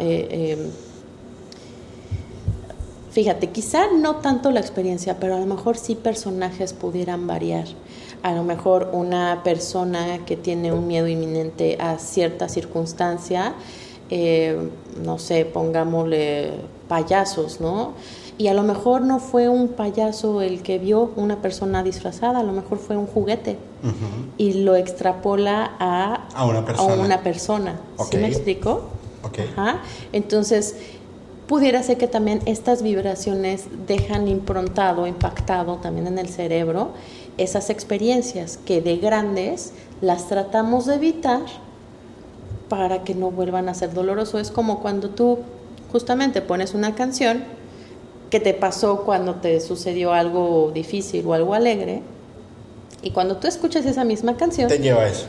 [SPEAKER 2] Fíjate, quizá no tanto la experiencia, pero a lo mejor sí personajes pudieran variar. A lo mejor una persona que tiene un miedo inminente a cierta circunstancia, eh, no sé, pongámosle payasos, ¿no? Y a lo mejor no fue un payaso el que vio una persona disfrazada, a lo mejor fue un juguete y lo extrapola a,
[SPEAKER 1] a una persona.
[SPEAKER 2] A una persona. ¿Sí me explico?
[SPEAKER 1] Okay.
[SPEAKER 2] Ajá. Entonces, pudiera ser que también estas vibraciones dejan improntado, impactado también en el cerebro esas experiencias que de grandes las tratamos de evitar para que no vuelvan a ser doloroso. Es como cuando tú justamente pones una canción que te pasó cuando te sucedió algo difícil o algo alegre, y cuando tú escuchas esa misma canción,
[SPEAKER 1] te lleva eso.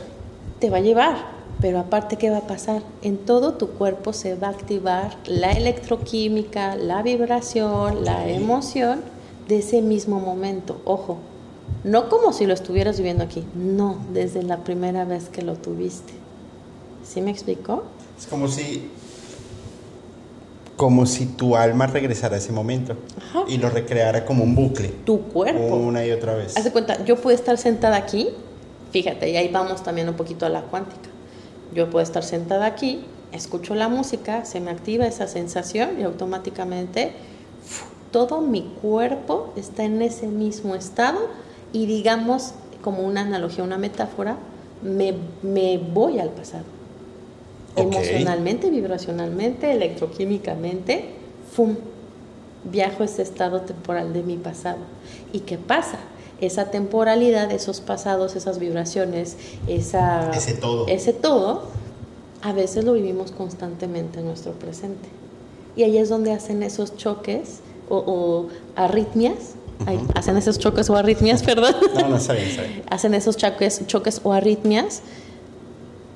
[SPEAKER 2] Te va a llevar, pero aparte, ¿qué va a pasar? En todo tu cuerpo se va a activar la electroquímica, la vibración, la emoción de ese mismo momento. Ojo, no como si lo estuvieras viviendo aquí, no, desde la primera vez que lo tuviste. ¿Sí me explicó?
[SPEAKER 1] Es como si como si tu alma regresara a ese momento y lo recreara como un bucle.
[SPEAKER 2] Tu cuerpo.
[SPEAKER 1] Una y otra vez.
[SPEAKER 2] Haz de cuenta, yo puedo estar sentada aquí, fíjate, y ahí vamos también un poquito a la cuántica. Yo puedo estar sentada aquí, escucho la música, se me activa esa sensación y automáticamente todo mi cuerpo está en ese mismo estado y digamos, como una analogía, una metáfora, me, me voy al pasado emocionalmente, vibracionalmente, electroquímicamente, ¡fum! Viajo ese estado temporal de mi pasado. ¿Y qué pasa? Esa temporalidad, esos pasados, esas vibraciones, esa,
[SPEAKER 1] ese todo.
[SPEAKER 2] Ese todo, a veces lo vivimos constantemente en nuestro presente. Y ahí es donde hacen esos choques o, arritmias. hacen esos choques o arritmias, perdón.
[SPEAKER 1] No, no, está bien, está bien.
[SPEAKER 2] hacen esos choques, choques o arritmias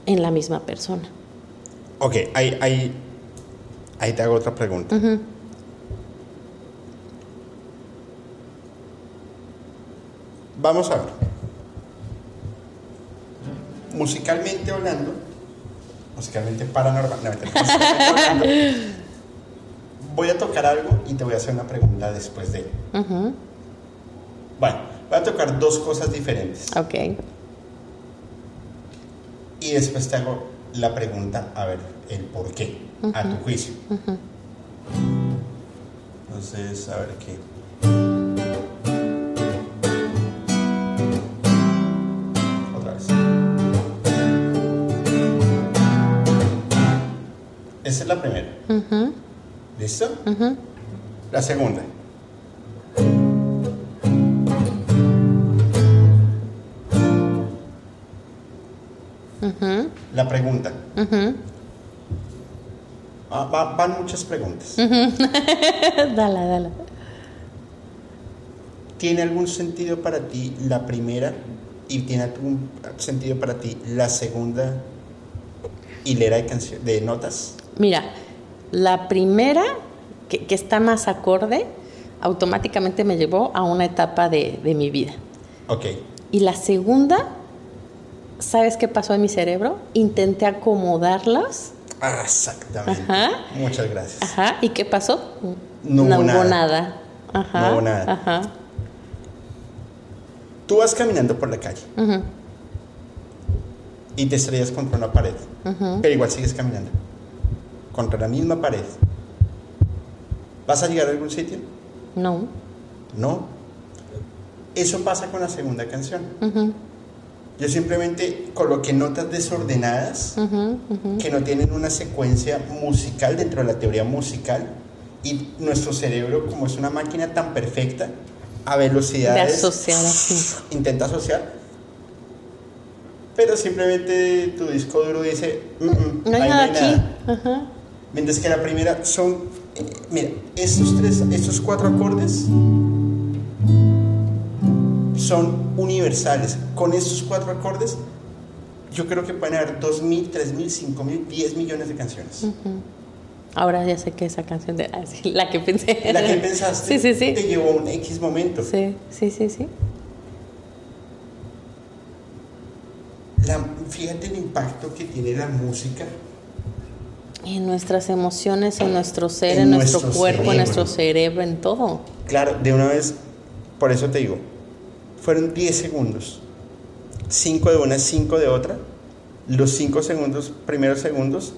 [SPEAKER 2] en la misma persona.
[SPEAKER 1] Ok, ahí, ahí, ahí te hago otra pregunta. Vamos a ver. Musicalmente hablando, musicalmente paranormalmente hablando, voy a tocar algo y te voy a hacer una pregunta después de. Bueno, voy a tocar dos cosas diferentes.
[SPEAKER 2] Ok.
[SPEAKER 1] Y después te hago la pregunta, a ver, el por qué, a tu juicio. Entonces, a ver qué. Esa es la primera. ¿Listo? La segunda. La pregunta. Ah, van muchas preguntas.
[SPEAKER 2] dala, dala.
[SPEAKER 1] ¿Tiene algún sentido para ti la primera y tiene algún sentido para ti la segunda hilera de, de notas?
[SPEAKER 2] Mira, la primera, que, está más acorde, automáticamente me llevó a una etapa de, de mi vida.
[SPEAKER 1] Ok.
[SPEAKER 2] Y la segunda ¿sabes qué pasó en mi cerebro? Intenté acomodarlas.
[SPEAKER 1] Ah, exactamente. Muchas gracias.
[SPEAKER 2] Ajá. ¿Y qué pasó?
[SPEAKER 1] No, hubo nada.
[SPEAKER 2] nada.
[SPEAKER 1] Ajá. No hubo nada. Ajá. Tú vas caminando por la calle y te estrellas contra una pared, pero igual sigues caminando contra la misma pared. ¿Vas a llegar a algún sitio?
[SPEAKER 2] No.
[SPEAKER 1] No. Eso pasa con la segunda canción. Yo simplemente coloqué notas desordenadas que no tienen una secuencia musical dentro de la teoría musical y nuestro cerebro, como es una máquina tan perfecta, a velocidades...
[SPEAKER 2] De asociar
[SPEAKER 1] Intenta asociar. Pero simplemente tu disco duro dice...
[SPEAKER 2] Mm, mm, no hay nada aquí.
[SPEAKER 1] Mientras que la primera son... Eh, mira, estos tres, estos cuatro acordes son universales. Con estos cuatro acordes, yo creo que pueden haber 2.000, 3.000, 5.000, 10 millones de canciones.
[SPEAKER 2] Ahora ya sé que esa canción de ah, la que pensé.
[SPEAKER 1] La que pensaste
[SPEAKER 2] sí, sí, sí.
[SPEAKER 1] te llevó un X momento.
[SPEAKER 2] Sí, sí, sí, sí.
[SPEAKER 1] La, fíjate el impacto que tiene la música
[SPEAKER 2] En nuestras emociones, en nuestro ser, en, nuestro, cuerpo, en nuestro cerebro, en todo.
[SPEAKER 1] Claro, de una vez, por eso te digo, fueron 10 segundos. 5 de una, 5 de otra. Los 5 segundos, primeros segundos,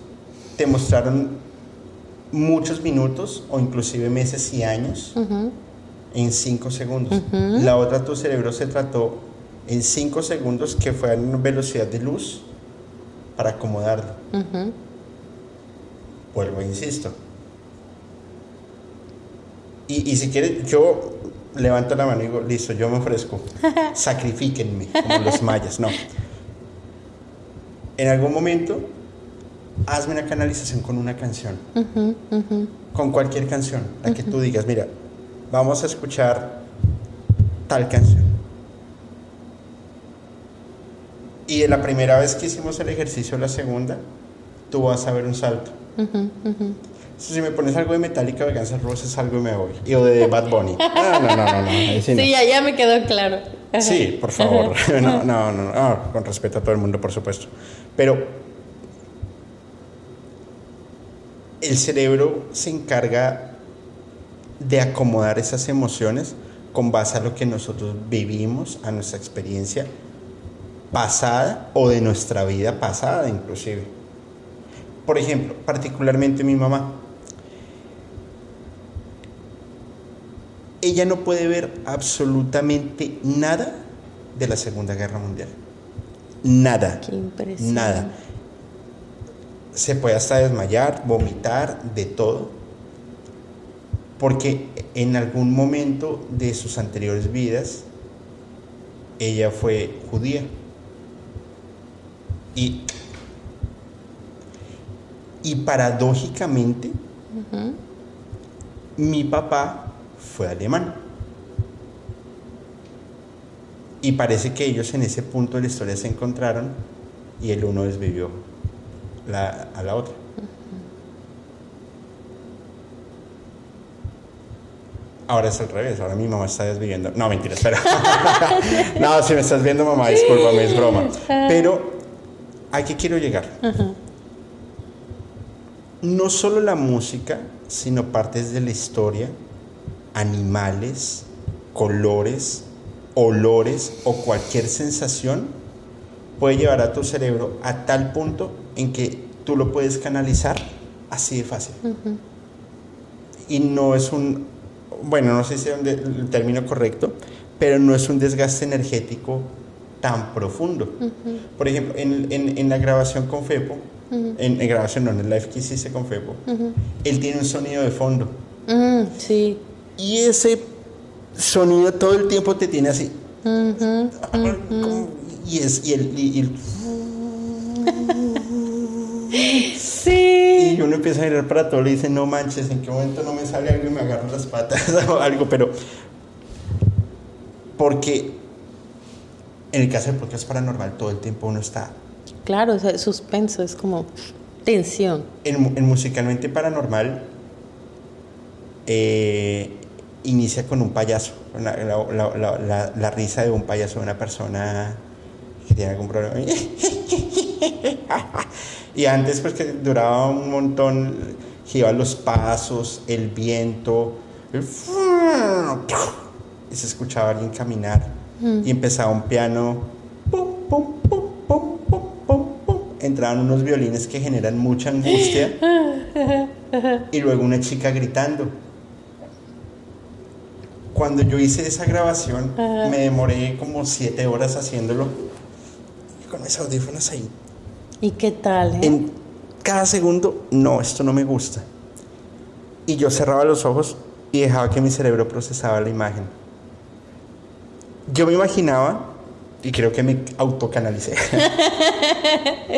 [SPEAKER 1] te mostraron muchos minutos o inclusive meses y años en 5 segundos. La otra, tu cerebro se trató en 5 segundos que fue a velocidad de luz para acomodarlo. Vuelvo, insisto. Y, y si quieres, yo levanto la mano y digo, listo, yo me ofrezco. Sacrifíquenme, como los mayas. No. En algún momento, hazme una canalización con una canción. Con cualquier canción, la que tú digas, mira, vamos a escuchar tal canción. Y en la primera vez que hicimos el ejercicio, la segunda, tú vas a ver un salto. Si me pones algo de Metallica de Guns N' Roses, algo me voy. Y o de Bad Bunny. No, no, no, no. no.
[SPEAKER 2] Sí, ya, ya, me quedó claro.
[SPEAKER 1] Sí, por favor. No, no, no, no. Con respeto a todo el mundo, por supuesto. Pero el cerebro se encarga de acomodar esas emociones con base a lo que nosotros vivimos, a nuestra experiencia pasada o de nuestra vida pasada inclusive. Por ejemplo, particularmente mi mamá. Ella no puede ver absolutamente nada de la Segunda Guerra Mundial. Nada.
[SPEAKER 2] Qué
[SPEAKER 1] Nada. Se puede hasta desmayar, vomitar, de todo. Porque en algún momento de sus anteriores vidas, ella fue judía. Y, y paradójicamente, mi papá fue alemán. Y parece que ellos en ese punto de la historia se encontraron y el uno desvivió la, a la otra. Ahora es al revés, ahora mi mamá está desviviendo. No, mentira, espera. no, si me estás viendo, mamá, discúlpame, es broma. Pero ¿A qué quiero llegar? No solo la música, sino partes de la historia, animales, colores, olores o cualquier sensación puede llevar a tu cerebro a tal punto en que tú lo puedes canalizar así de fácil. Y no es un, bueno, no sé si es el término correcto, pero no es un desgaste energético tan profundo. Por ejemplo, en, en, en, la grabación con Fepo, en, grabación no, en el live que hiciste con Fepo, él tiene un sonido de fondo.
[SPEAKER 2] sí.
[SPEAKER 1] Y ese sonido todo el tiempo te tiene así. Y es, y el, y, el
[SPEAKER 2] Sí.
[SPEAKER 1] Y uno empieza a mirar para todo y dice, no manches, ¿en qué momento no me sale algo y me agarro las patas o algo? Pero, porque en el caso porque es paranormal, todo el tiempo uno está.
[SPEAKER 2] Claro, es suspenso, es como tensión.
[SPEAKER 1] En, musicalmente paranormal eh, inicia con un payaso, la, risa de un payaso de una persona que tiene algún problema. y antes, pues que duraba un montón, iba los pasos, el viento, y se escuchaba alguien caminar y empezaba un piano, entraban unos violines que generan mucha angustia y luego una chica gritando. Cuando yo hice esa grabación, me demoré como siete horas haciéndolo con mis audífonos ahí.
[SPEAKER 2] ¿Y qué tal?
[SPEAKER 1] Eh? En cada segundo, no, esto no me gusta. Y yo cerraba los ojos y dejaba que mi cerebro procesaba la imagen yo me imaginaba, y creo que me autocanalicé,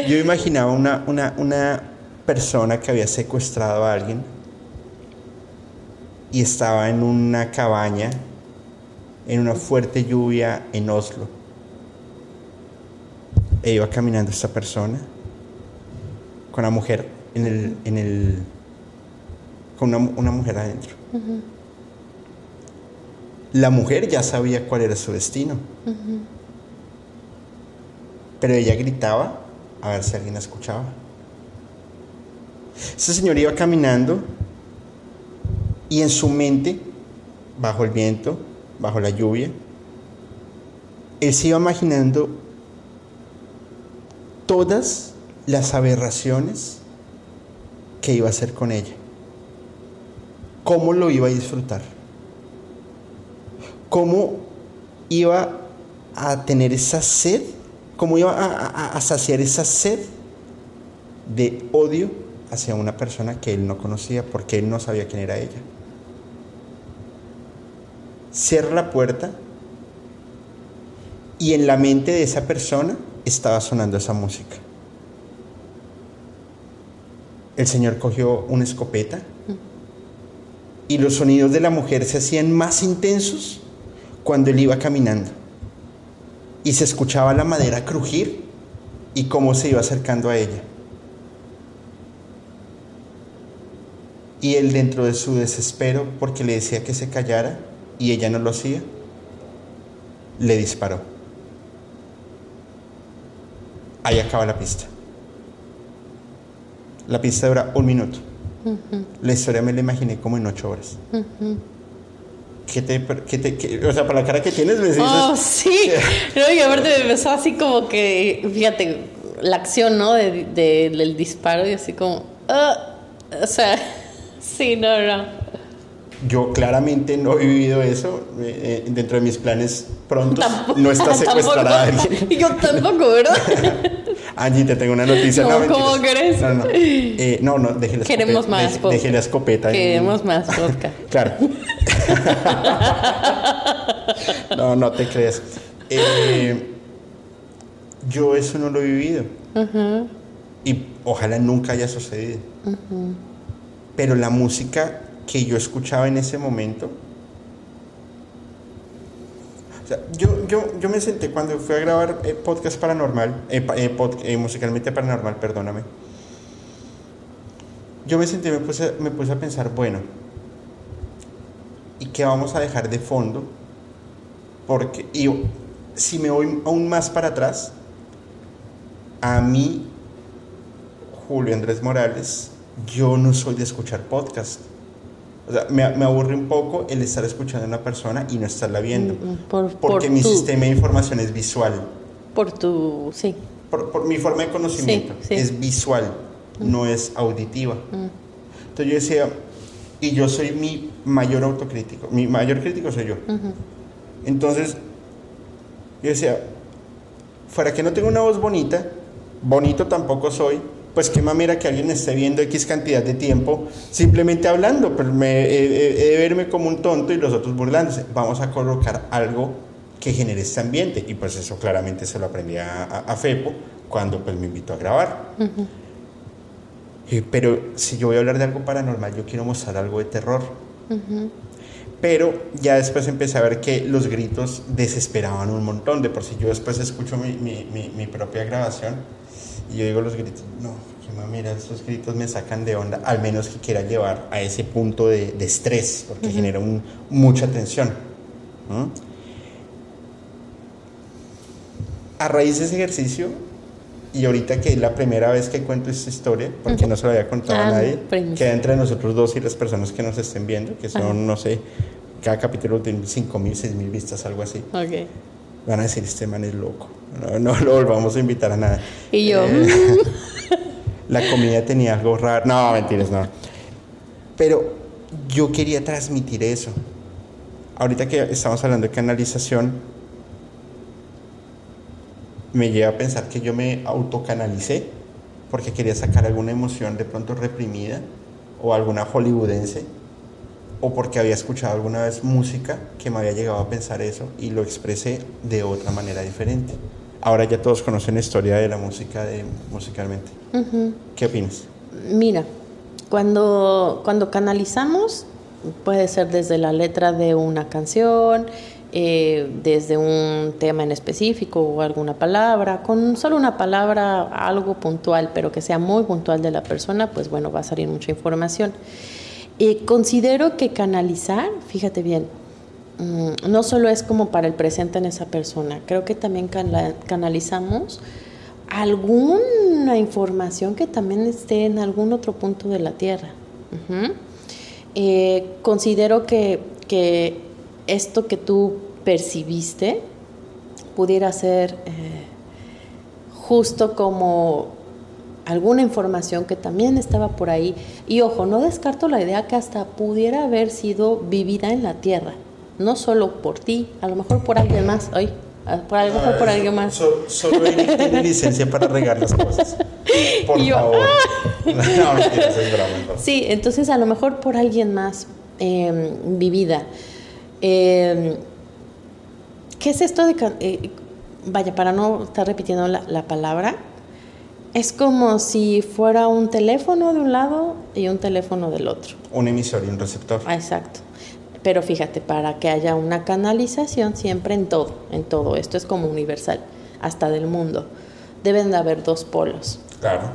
[SPEAKER 1] yo imaginaba una, una, una persona que había secuestrado a alguien y estaba en una cabaña en una fuerte lluvia en Oslo. E iba caminando esta persona con una mujer en el, en el con una, una mujer adentro. La mujer ya sabía cuál era su destino. Pero ella gritaba a ver si alguien escuchaba. Ese señor iba caminando y en su mente, bajo el viento, bajo la lluvia, él se iba imaginando todas las aberraciones que iba a hacer con ella. Cómo lo iba a disfrutar. Cómo iba a tener esa sed, cómo iba a, saciar esa sed de odio hacia una persona que él no conocía porque él no sabía quién era ella. Cierra la puerta y en la mente de esa persona estaba sonando esa música. El Señor cogió una escopeta y los sonidos de la mujer se hacían más intensos cuando él iba caminando. Y se escuchaba la madera crujir y cómo se iba acercando a ella. Y él dentro de su desespero, porque le decía que se callara y ella no lo hacía, le disparó. Ahí acaba la pista. La pista dura un minuto. La historia me la imaginé como en ocho horas. ¿Qué te, qué te o sea, por la cara que tienes me
[SPEAKER 2] dices... Oh, sí. no, y aparte me empezó así como que, fíjate, la acción, ¿no? De, del disparo y así como... Ah", o sea, sí, no, no.
[SPEAKER 1] Yo claramente no he vivido eso. Eh, eh, dentro de mis planes pronto no está secuestrada alguien.
[SPEAKER 2] Yo tampoco, ¿verdad?
[SPEAKER 1] Angie, te tengo una noticia.
[SPEAKER 2] No, ¿Cómo crees?
[SPEAKER 1] No, no, eh, no, no déjela
[SPEAKER 2] Queremos más
[SPEAKER 1] Deje la escopeta.
[SPEAKER 2] Queremos más vodka.
[SPEAKER 1] claro. No, no te creas. Eh, yo eso no lo he vivido. Y ojalá nunca haya sucedido. Pero la música que yo escuchaba en ese momento yo, yo, yo me senté cuando fui a grabar eh, podcast paranormal, eh, eh, musicalmente paranormal, perdóname. Yo me senté me puse, me puse a pensar, bueno, ¿y qué vamos a dejar de fondo? Porque, y si me voy aún más para atrás, a mí, Julio Andrés Morales, yo no soy de escuchar podcast. O sea, me, me, aburre un poco el estar escuchando a una persona y no estarla viendo. Mm, mm, porque mi sistema de información es visual.
[SPEAKER 2] Por tu, sí.
[SPEAKER 1] Por, mi forma de conocimiento. Es visual, mm. no es auditiva. Entonces yo decía, y yo soy mi mayor autocrítico. Mi mayor crítico soy yo. Entonces, yo decía, fuera que no tengo una voz bonita, bonito tampoco soy, pues qué mamera que alguien esté viendo X cantidad de tiempo simplemente hablando, pero me, he de verme como un tonto y los otros burlándose. Vamos a colocar algo que genere este ambiente y pues eso claramente se lo aprendí a, Fepo cuando pues me invitó a grabar. Pero si yo voy a hablar de algo paranormal, yo quiero mostrar algo de terror. Pero ya después empecé a ver que los gritos desesperaban un montón. De por si yo después escucho mi, mi, mi propia grabación y yo digo los gritos, no, mira, esos gritos me sacan de onda, al menos que quiera llevar a ese punto de, estrés, porque genera mucha tensión. A raíz de ese ejercicio, y ahorita que es la primera vez que cuento esta historia, porque no se lo había contado a ah, nadie, queda entre nosotros dos y las personas que nos estén viendo, que son, no sé, cada capítulo tiene 5 mil, 6 mil vistas, algo así. Van a decir, este man es loco. No, no lo volvamos a invitar a nada.
[SPEAKER 2] Y yo. Eh,
[SPEAKER 1] la comida tenía algo raro. No, mentiras, no. Pero yo quería transmitir eso. Ahorita que estamos hablando de canalización, me lleva a pensar que yo me autocanalicé porque quería sacar alguna emoción de pronto reprimida o alguna hollywoodense o porque había escuchado alguna vez música que me había llegado a pensar eso y lo expresé de otra manera diferente. Ahora ya todos conocen la historia de la música de, musicalmente. ¿Qué opinas?
[SPEAKER 2] Mira, cuando, cuando canalizamos, puede ser desde la letra de una canción, eh, desde un tema en específico o alguna palabra, con solo una palabra, algo puntual, pero que sea muy puntual de la persona, pues bueno, va a salir mucha información. Eh, considero que canalizar, fíjate bien, mm, no solo es como para el presente en esa persona, creo que también canalizamos algún una información que también esté en algún otro punto de la Tierra. Eh, considero que, que esto que tú percibiste pudiera ser eh, justo como alguna información que también estaba por ahí. Y ojo, no descarto la idea que hasta pudiera haber sido vivida en la Tierra, no solo por ti, a lo mejor por alguien más. Ay, por, a lo mejor por alguien más.
[SPEAKER 1] So- solo Eric tiene licencia para regar las cosas. Por
[SPEAKER 2] yo,
[SPEAKER 1] favor. No, es broma.
[SPEAKER 2] Sí, entonces a lo mejor por alguien más eh, vivida. Eh, ¿Qué es esto de... eh, vaya, para no estar repitiendo la, la palabra, es como si fuera un teléfono de un lado y un teléfono del otro.
[SPEAKER 1] Un emisor y un receptor.
[SPEAKER 2] Ah, Exacto. Pero fíjate, para que haya una canalización siempre en todo, en todo, esto es como universal, hasta del mundo, deben de haber dos polos.
[SPEAKER 1] Claro.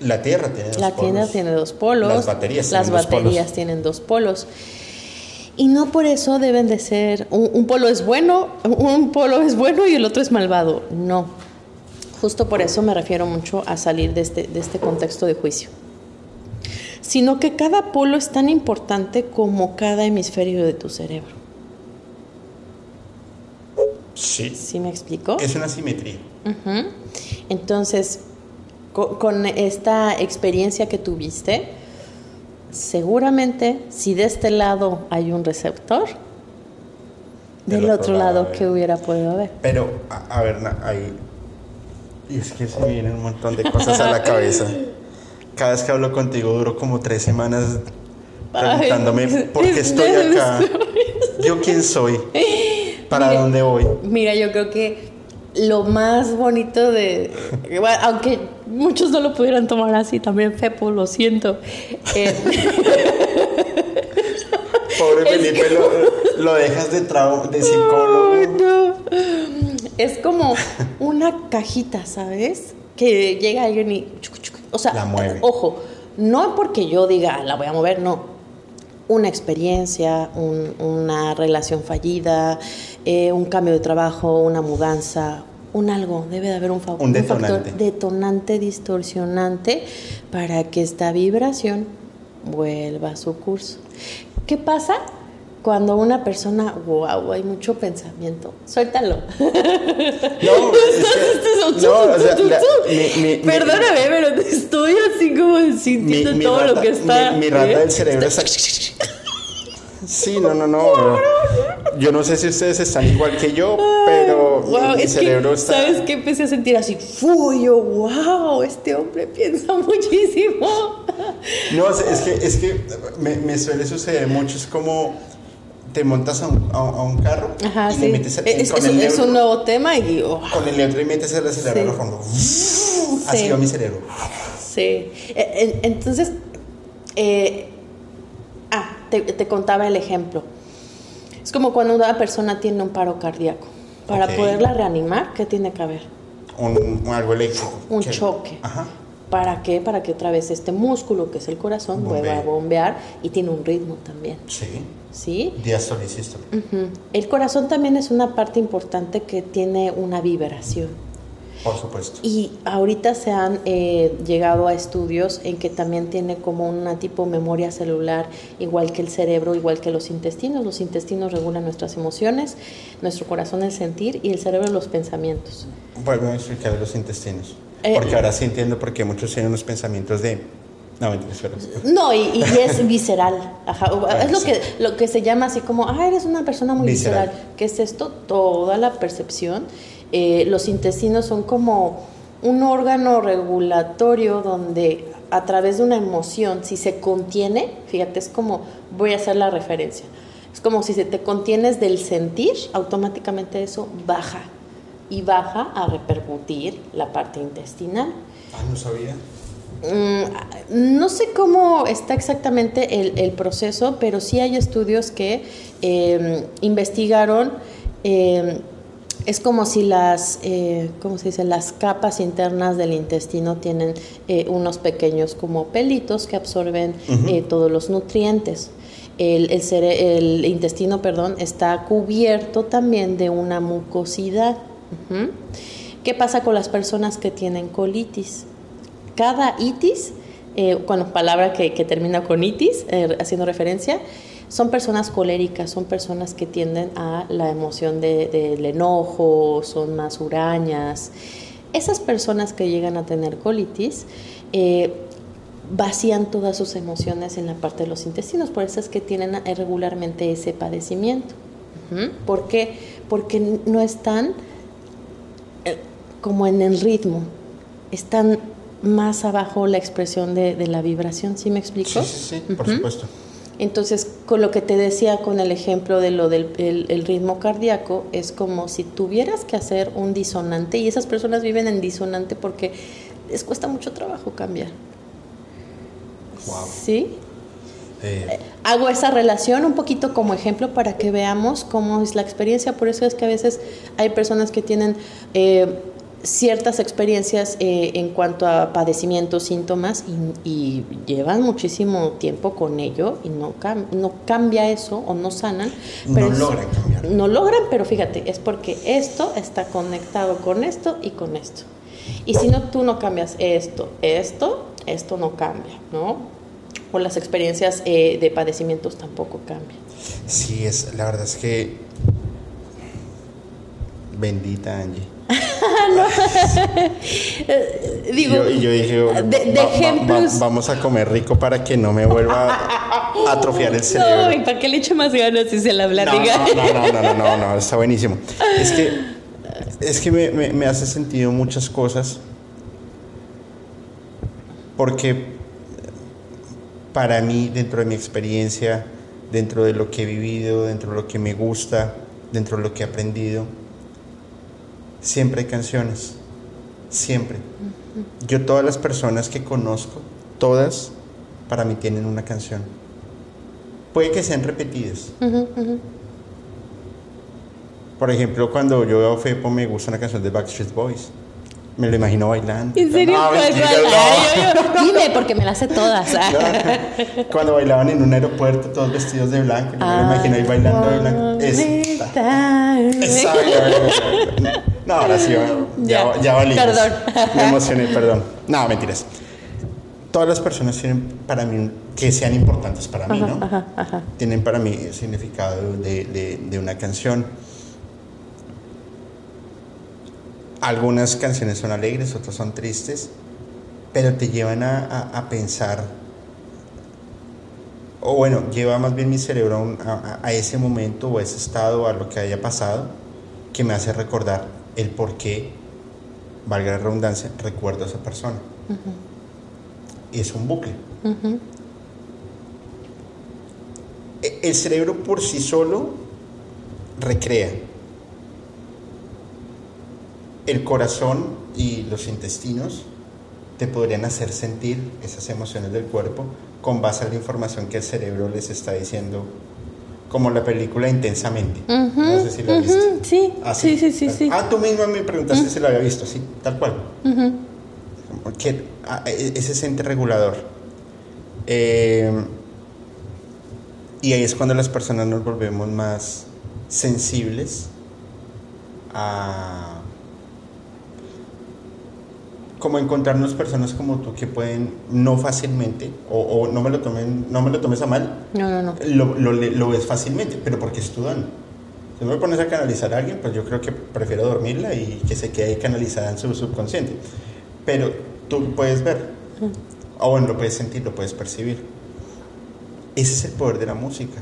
[SPEAKER 1] La Tierra tiene dos
[SPEAKER 2] La tienda
[SPEAKER 1] polos.
[SPEAKER 2] tiene dos polos.
[SPEAKER 1] Las baterías
[SPEAKER 2] Las
[SPEAKER 1] tienen dos polos.
[SPEAKER 2] baterías tienen dos polos. Y no por eso deben de ser, un, un polo es bueno, un polo es bueno y el otro es malvado. No. Justo por eso me refiero mucho a salir de este, de este contexto de juicio. Sino que cada polo es tan importante como cada hemisferio de tu cerebro.
[SPEAKER 1] Sí.
[SPEAKER 2] ¿Sí me explico?
[SPEAKER 1] Es una simetría.
[SPEAKER 2] Entonces, co- con, esta experiencia que tuviste, seguramente si de este lado hay un receptor, del, otro, lado,
[SPEAKER 1] hay.
[SPEAKER 2] ¿qué hubiera podido haber?
[SPEAKER 1] Pero, a, a ver, ahí. Y es que se me vienen un montón de cosas a la cabeza. Cada vez que hablo contigo duro como tres semanas preguntándome
[SPEAKER 2] Ay,
[SPEAKER 1] por qué
[SPEAKER 2] es-
[SPEAKER 1] estoy
[SPEAKER 2] es-
[SPEAKER 1] acá. Yo quién soy. ¿Para dónde voy?
[SPEAKER 2] Mira, yo creo que lo más bonito de, bueno, aunque muchos no lo pudieran tomar así, también Fepo, lo siento. Eh,
[SPEAKER 1] Pobre Felipe, lo, lo dejas de, trau- de
[SPEAKER 2] Ay,
[SPEAKER 1] psicólogo.
[SPEAKER 2] no. Es como una cajita, ¿sabes? Que llega alguien y. O sea,
[SPEAKER 1] La mueve.
[SPEAKER 2] ojo, no porque yo diga la voy a mover, no. Una experiencia, un- una relación fallida, eh, un cambio de trabajo, una mudanza, un algo. Debe de haber un, fa-
[SPEAKER 1] Un
[SPEAKER 2] factor
[SPEAKER 1] detonante.
[SPEAKER 2] detonante, distorsionante, para que esta vibración vuelva a su curso. ¿Qué pasa? Cuando una persona, wow, hay mucho pensamiento, suéltalo.
[SPEAKER 1] No, es que- no, o sea, la- mi- mi- mi-
[SPEAKER 2] Perdóname, pero te estoy así como sintiendo todo
[SPEAKER 1] rata,
[SPEAKER 2] lo que está.
[SPEAKER 1] mi, rata
[SPEAKER 2] ¿eh?
[SPEAKER 1] del cerebro está. Sí, no, no, no. Yo no sé si ustedes están igual que yo, pero mi-
[SPEAKER 2] Wow,
[SPEAKER 1] mi,
[SPEAKER 2] es
[SPEAKER 1] cerebro
[SPEAKER 2] que,
[SPEAKER 1] está.
[SPEAKER 2] ¿sabes qué? Empecé a sentir así, ¡Fu! yo, wow, este hombre piensa muchísimo.
[SPEAKER 1] No, es es que, es que me, me suele suceder mucho. Es como te montas a un, a, a un carro
[SPEAKER 2] Ajá,
[SPEAKER 1] y
[SPEAKER 2] sí.
[SPEAKER 1] le metes el,
[SPEAKER 2] es,
[SPEAKER 1] con,
[SPEAKER 2] es-
[SPEAKER 1] el
[SPEAKER 2] es un nuevo tema y, oh,
[SPEAKER 1] con el neutro y metes el acelerador
[SPEAKER 2] Sí.
[SPEAKER 1] a fondo. Así
[SPEAKER 2] Sí.
[SPEAKER 1] va mi cerebro.
[SPEAKER 2] Sí. E- en- Entonces, eh, ah, te, te contaba el ejemplo. Es como cuando una persona tiene un paro cardíaco. Para poderla reanimar, ¿qué tiene que haber?
[SPEAKER 1] Un, un algo eléctrico.
[SPEAKER 2] Un
[SPEAKER 1] que-
[SPEAKER 2] choque.
[SPEAKER 1] Ajá.
[SPEAKER 2] ¿Para qué? Para que otra vez este músculo, que es el corazón, vuelva a bombear y tiene un ritmo también.
[SPEAKER 1] Sí.
[SPEAKER 2] ¿Sí?
[SPEAKER 1] Diástole y sístole.
[SPEAKER 2] El corazón también es una parte importante que tiene una vibración.
[SPEAKER 1] Por supuesto.
[SPEAKER 2] Y ahorita se han eh, llegado a estudios en que también tiene como una tipo memoria celular, igual que el cerebro, igual que los intestinos. Los intestinos regulan nuestras emociones, nuestro corazón el sentir y el cerebro los pensamientos.
[SPEAKER 1] Vuelvo a explicar los intestinos.
[SPEAKER 2] Eh,
[SPEAKER 1] Porque ahora sí entiendo por qué muchos tienen unos pensamientos de. No.
[SPEAKER 2] No, y, y es visceral. Ajá. O-
[SPEAKER 1] Bueno,
[SPEAKER 2] es lo
[SPEAKER 1] sí.
[SPEAKER 2] que, lo que se llama así como, ah, eres una persona muy
[SPEAKER 1] Visceral.
[SPEAKER 2] visceral. ¿Qué es esto? Toda la percepción. Eh, los intestinos son como un órgano regulatorio donde a través de una emoción, si se contiene, fíjate, es como, voy a hacer la referencia, es como si se te contienes del sentir, automáticamente eso baja y baja a repercutir la parte intestinal.
[SPEAKER 1] Ah, no sabía.
[SPEAKER 2] Mm, no sé cómo está exactamente el, el proceso, pero sí hay estudios que eh, investigaron. eh, es como si las, eh, ¿cómo se dice? Las capas internas del intestino tienen eh, unos pequeños como pelitos que absorben eh, todos los nutrientes. El, el intestino, perdón, está cubierto también de una mucosidad. ¿Qué pasa con las personas que tienen colitis? Cada itis, eh, bueno, palabra que, termina con itis, eh, haciendo referencia, son personas coléricas, son personas que tienden a la emoción del enojo, son más hurañas. Esas personas que llegan a tener colitis eh, vacían todas sus emociones en la parte de los intestinos, por eso es que tienen regularmente ese padecimiento. ¿Por qué? Porque no están como en el ritmo, están más abajo la expresión de, la vibración, ¿sí me explico?
[SPEAKER 1] Sí, sí, sí, por supuesto.
[SPEAKER 2] Entonces, con lo que te decía con el ejemplo de lo del el, ritmo cardíaco, es como si tuvieras que hacer un disonante y esas personas viven en disonante porque les cuesta mucho trabajo cambiar.
[SPEAKER 1] Wow.
[SPEAKER 2] ¿Sí? Eh. Hago esa relación un poquito como ejemplo para que veamos cómo es la experiencia. Por eso es que a veces hay personas que tienen eh, ciertas experiencias eh, en cuanto a padecimientos, síntomas y, llevan muchísimo tiempo con ello y no, no cambia eso o no sanan.
[SPEAKER 1] Pero no logran cambiar.
[SPEAKER 2] No logran, pero fíjate, es porque esto está conectado con esto y con esto. Y si no, tú no cambias esto, esto, esto no cambia, ¿no? O las experiencias eh, de padecimientos tampoco cambian.
[SPEAKER 1] Sí, es, la verdad es que bendita Angie
[SPEAKER 2] Digo,
[SPEAKER 1] y yo dije,
[SPEAKER 2] de, ejemplos.
[SPEAKER 1] vamos a comer rico para que no me vuelva a atrofiar el cerebro.
[SPEAKER 2] No, y para que le eche más ganas si se la
[SPEAKER 1] platica. No, no, no, no, no, no, está buenísimo. Es que, es que me, me, me hace sentido muchas cosas. Porque para mí, dentro de mi experiencia, dentro de lo que he vivido, dentro de lo que me gusta, dentro de lo que he aprendido, siempre hay canciones, siempre. Yo todas las personas que conozco, todas para mí tienen una canción. Puede que sean repetidas. Por ejemplo, cuando yo veo Fepo me gusta una canción de Backstreet Boys. Me lo imagino bailando.
[SPEAKER 2] ¿En serio? Dime, porque me las sé todas.
[SPEAKER 1] cuando bailaban en un aeropuerto, todos vestidos de blanco, yo me lo imagino ahí bailando de blanco. Esta. Esa. No, ahora sí, ya, ya, valí.
[SPEAKER 2] Perdón.
[SPEAKER 1] Me emocioné, perdón. No, mentiras. Todas las personas tienen para mí, que sean importantes para mí, ¿no? Tienen para mí el significado de, de, una canción. Algunas canciones son alegres, otras son tristes, pero te llevan a, a, pensar, o bueno, lleva más bien mi cerebro a, a, ese momento o a ese estado, a lo que haya pasado, que me hace recordar el por qué, valga la redundancia, recuerdo a esa persona. Y es un bucle. E, el cerebro por sí solo recrea. El corazón y los intestinos te podrían hacer sentir esas emociones del cuerpo con base a la información que el cerebro les está diciendo como la película Intensamente. no sé si la viste.
[SPEAKER 2] Sí, sí, sí, sí,
[SPEAKER 1] Ah, tú misma me preguntaste si la había visto, sí, tal cual. Que, ah, e, ese ente regulador. Eh, y ahí es cuando las personas nos volvemos más sensibles a como encontrarnos personas como tú que pueden no fácilmente, o, no, me lo tomen, no me lo tomes a mal,
[SPEAKER 2] no, no, no.
[SPEAKER 1] Lo, lo, lo ves fácilmente, pero porque estudian. Si me pones a canalizar a alguien, pues yo creo que prefiero dormirla y que se quede canalizada en su subconsciente. Pero tú puedes ver, o bueno, lo puedes sentir, lo puedes percibir. Ese es el poder de la música.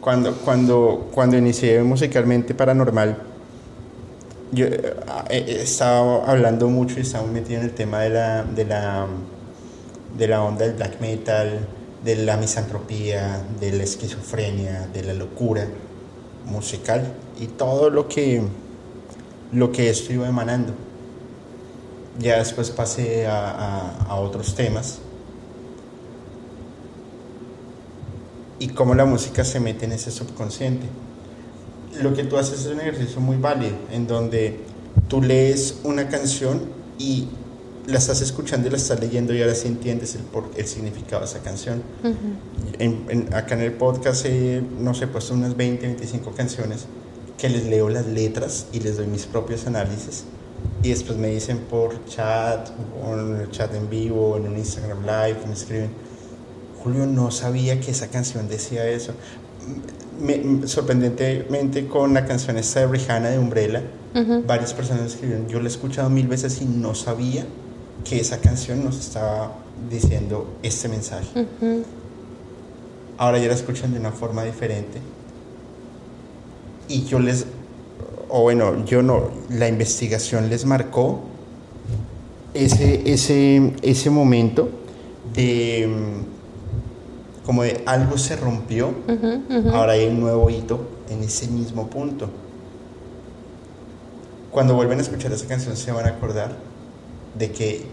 [SPEAKER 1] Cuando, cuando, cuando inicié musicalmente paranormal, yo eh, he estado hablando mucho y estaba metido en el tema de la, de la, de la onda del black metal, de la misantropía, de la esquizofrenia, de la locura musical y todo lo que, lo que esto iba emanando. Ya después pasé a, a otros temas y cómo la música se mete en ese subconsciente lo que tú haces es un ejercicio muy válido, en donde tú lees una canción y la estás escuchando y la estás leyendo y ahora sí entiendes el, por, el significado de esa canción. acá en el podcast, no sé, he puesto unas 20, 25 canciones que les leo las letras y les doy mis propios análisis y después me dicen por chat, o en el chat en vivo, en un Instagram Live, me escriben, Julio no sabía que esa canción decía eso. Me, sorprendentemente con la canción esta de Rihanna de Umbrella, varias personas escribieron, yo la he escuchado mil veces y no sabía que esa canción nos estaba diciendo este mensaje. Ahora ya la escuchan de una forma diferente. Y yo les, o bueno, yo no, la investigación les marcó ese, ese, ese momento de como de algo se rompió, ahora hay un nuevo hito en ese mismo punto. Cuando vuelven a escuchar esa canción se van a acordar de que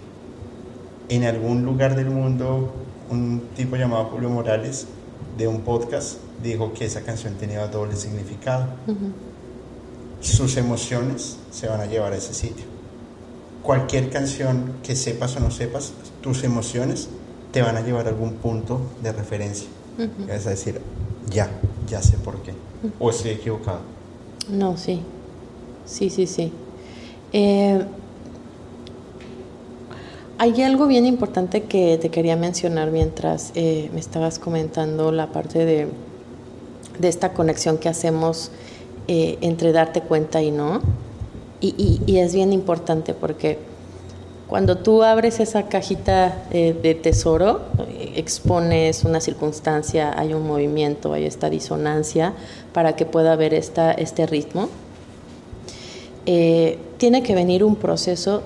[SPEAKER 1] en algún lugar del mundo un tipo llamado Julio Morales de un podcast dijo que esa canción tenía doble significado. Sus emociones se van a llevar a ese sitio. Cualquier canción que sepas o no sepas, tus emociones te van a llevar a algún punto de referencia. Es decir, ya, ya sé por qué. ¿O estoy equivocado?
[SPEAKER 2] No, sí. Sí, sí, sí. Eh, hay algo bien importante que te quería mencionar mientras eh, me estabas comentando la parte de, de esta conexión que hacemos eh, entre darte cuenta y no. Y, y, es bien importante porque cuando tú abres esa cajita eh, de tesoro, expones una circunstancia, hay un movimiento, hay esta disonancia para que pueda haber esta, este ritmo. tiene que venir un proceso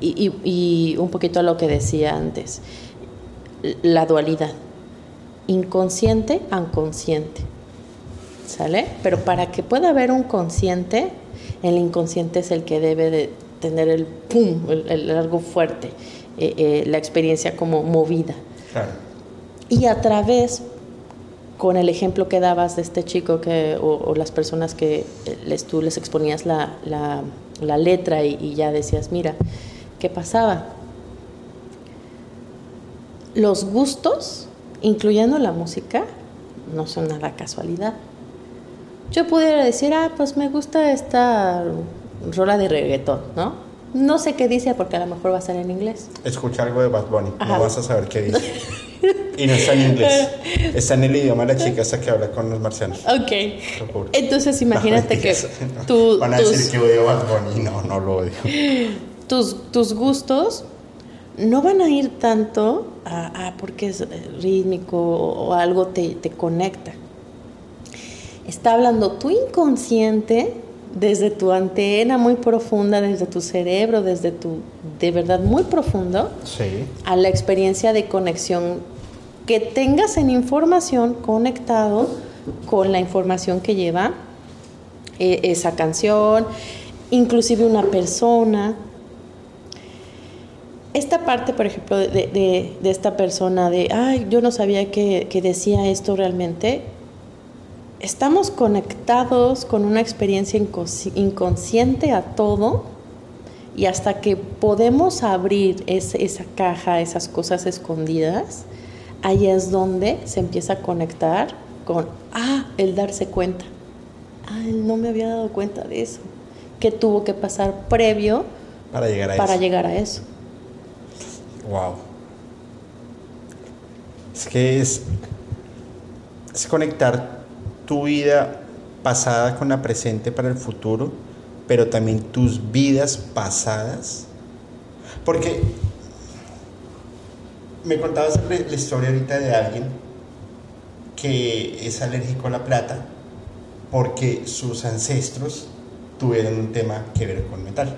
[SPEAKER 2] y, un poquito a lo que decía antes, la dualidad, inconsciente a inconsciente, ¿sale? Pero para que pueda haber un consciente, el inconsciente es el que debe de tener el pum, el, algo fuerte, eh, eh, la experiencia como movida. Y a través, con el ejemplo que dabas de este chico que, o, las personas que les, tú les exponías la, la, letra y ya decías, mira, ¿Qué pasaba? Los gustos, incluyendo la música, no son nada casualidad. Yo pudiera decir, ah, pues me gusta esta rola de reggaetón, ¿no? No sé qué dice porque a lo mejor va a ser en inglés.
[SPEAKER 1] Escucha algo de Bad Bunny, no vas a saber qué dice. y no está en inglés. Está en el idioma de la chica hasta que habla con los marcianos.
[SPEAKER 2] Ok. Entonces imagínate que
[SPEAKER 1] tú... Van a decir que odio Bad Bunny. No, no lo odio
[SPEAKER 2] tus, gustos no van a ir tanto a, porque es rítmico o, algo te, te, conecta. Está hablando tu inconsciente desde tu antena muy profunda, desde tu cerebro, desde tu, de verdad muy profundo, a la experiencia de conexión que tengas en información conectado con la información que lleva eh, esa canción, inclusive una persona, esta parte, por ejemplo, de, esta persona de, ay, yo no sabía que, decía esto realmente, estamos conectados con una experiencia inconsciente a todo y hasta que podemos abrir esa caja, esas cosas escondidas, ahí es donde se empieza a conectar con, ah, el darse cuenta. Ah, no me había dado cuenta de eso. ¿Qué tuvo que pasar previo
[SPEAKER 1] para llegar a
[SPEAKER 2] para Llegar a eso?
[SPEAKER 1] Wow. Es que es, es conectar tu vida pasada con la presente para el futuro, pero también tus vidas pasadas. Porque me contabas la historia ahorita de alguien que es alérgico a la plata porque sus ancestros tuvieron un tema que ver con metal.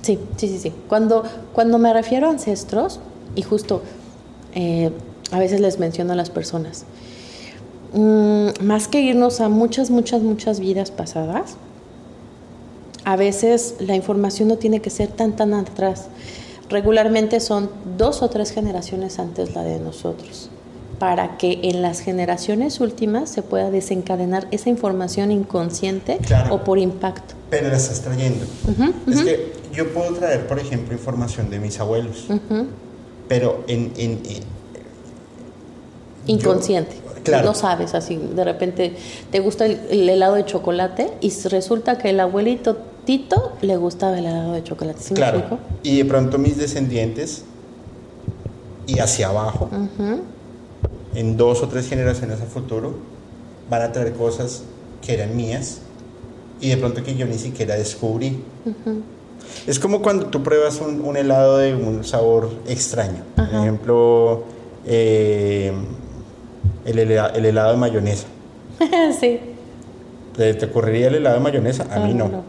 [SPEAKER 2] Sí, sí, sí, sí. Cuando, cuando me refiero a ancestros, y justo eh, a veces les menciono a las personas, mm, más que irnos a muchas, muchas, muchas vidas pasadas, a veces la información no tiene que ser tan, tan atrás. Regularmente son dos o tres generaciones antes la de nosotros para que en las generaciones últimas se pueda desencadenar esa información inconsciente o por impacto.
[SPEAKER 1] Pero la estás trayendo. Es que yo puedo traer, por ejemplo, información de mis abuelos, pero en...
[SPEAKER 2] Inconsciente.
[SPEAKER 1] Claro.
[SPEAKER 2] No sabes, así de repente te gusta el, el helado de chocolate y resulta que el abuelito Tito le gustaba el helado de chocolate. ¿Sí
[SPEAKER 1] Claro. Y de pronto mis descendientes y hacia abajo, en dos o tres generaciones a futuro, van a traer cosas que eran mías y de pronto que yo ni siquiera descubrí. Es como cuando tú pruebas un, un helado de un sabor extraño. Por ejemplo, eh, el, hela- el helado de mayonesa.
[SPEAKER 2] sí.
[SPEAKER 1] ¿Te, te ocurriría el helado de mayonesa? A mí
[SPEAKER 2] Ah,
[SPEAKER 1] no.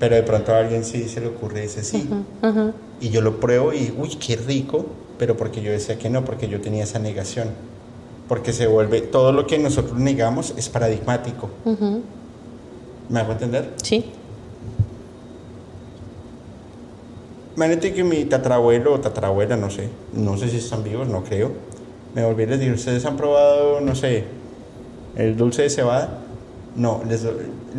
[SPEAKER 1] Pero de pronto a alguien sí se le ocurre ese sí.
[SPEAKER 2] Ujú.
[SPEAKER 1] Y yo lo pruebo y, uy, qué rico, pero porque yo decía que no, porque yo tenía esa negación. Porque se vuelve, todo lo que nosotros negamos es paradigmático.
[SPEAKER 2] Ujú.
[SPEAKER 1] ¿Me hago entender?
[SPEAKER 2] Sí.
[SPEAKER 1] Imagínate que mi tatarabuelo o tatarabuela, no sé, no sé si están vivos, no creo, me volví a decir, ¿ustedes han probado, no sé, el dulce de cebada? No, les,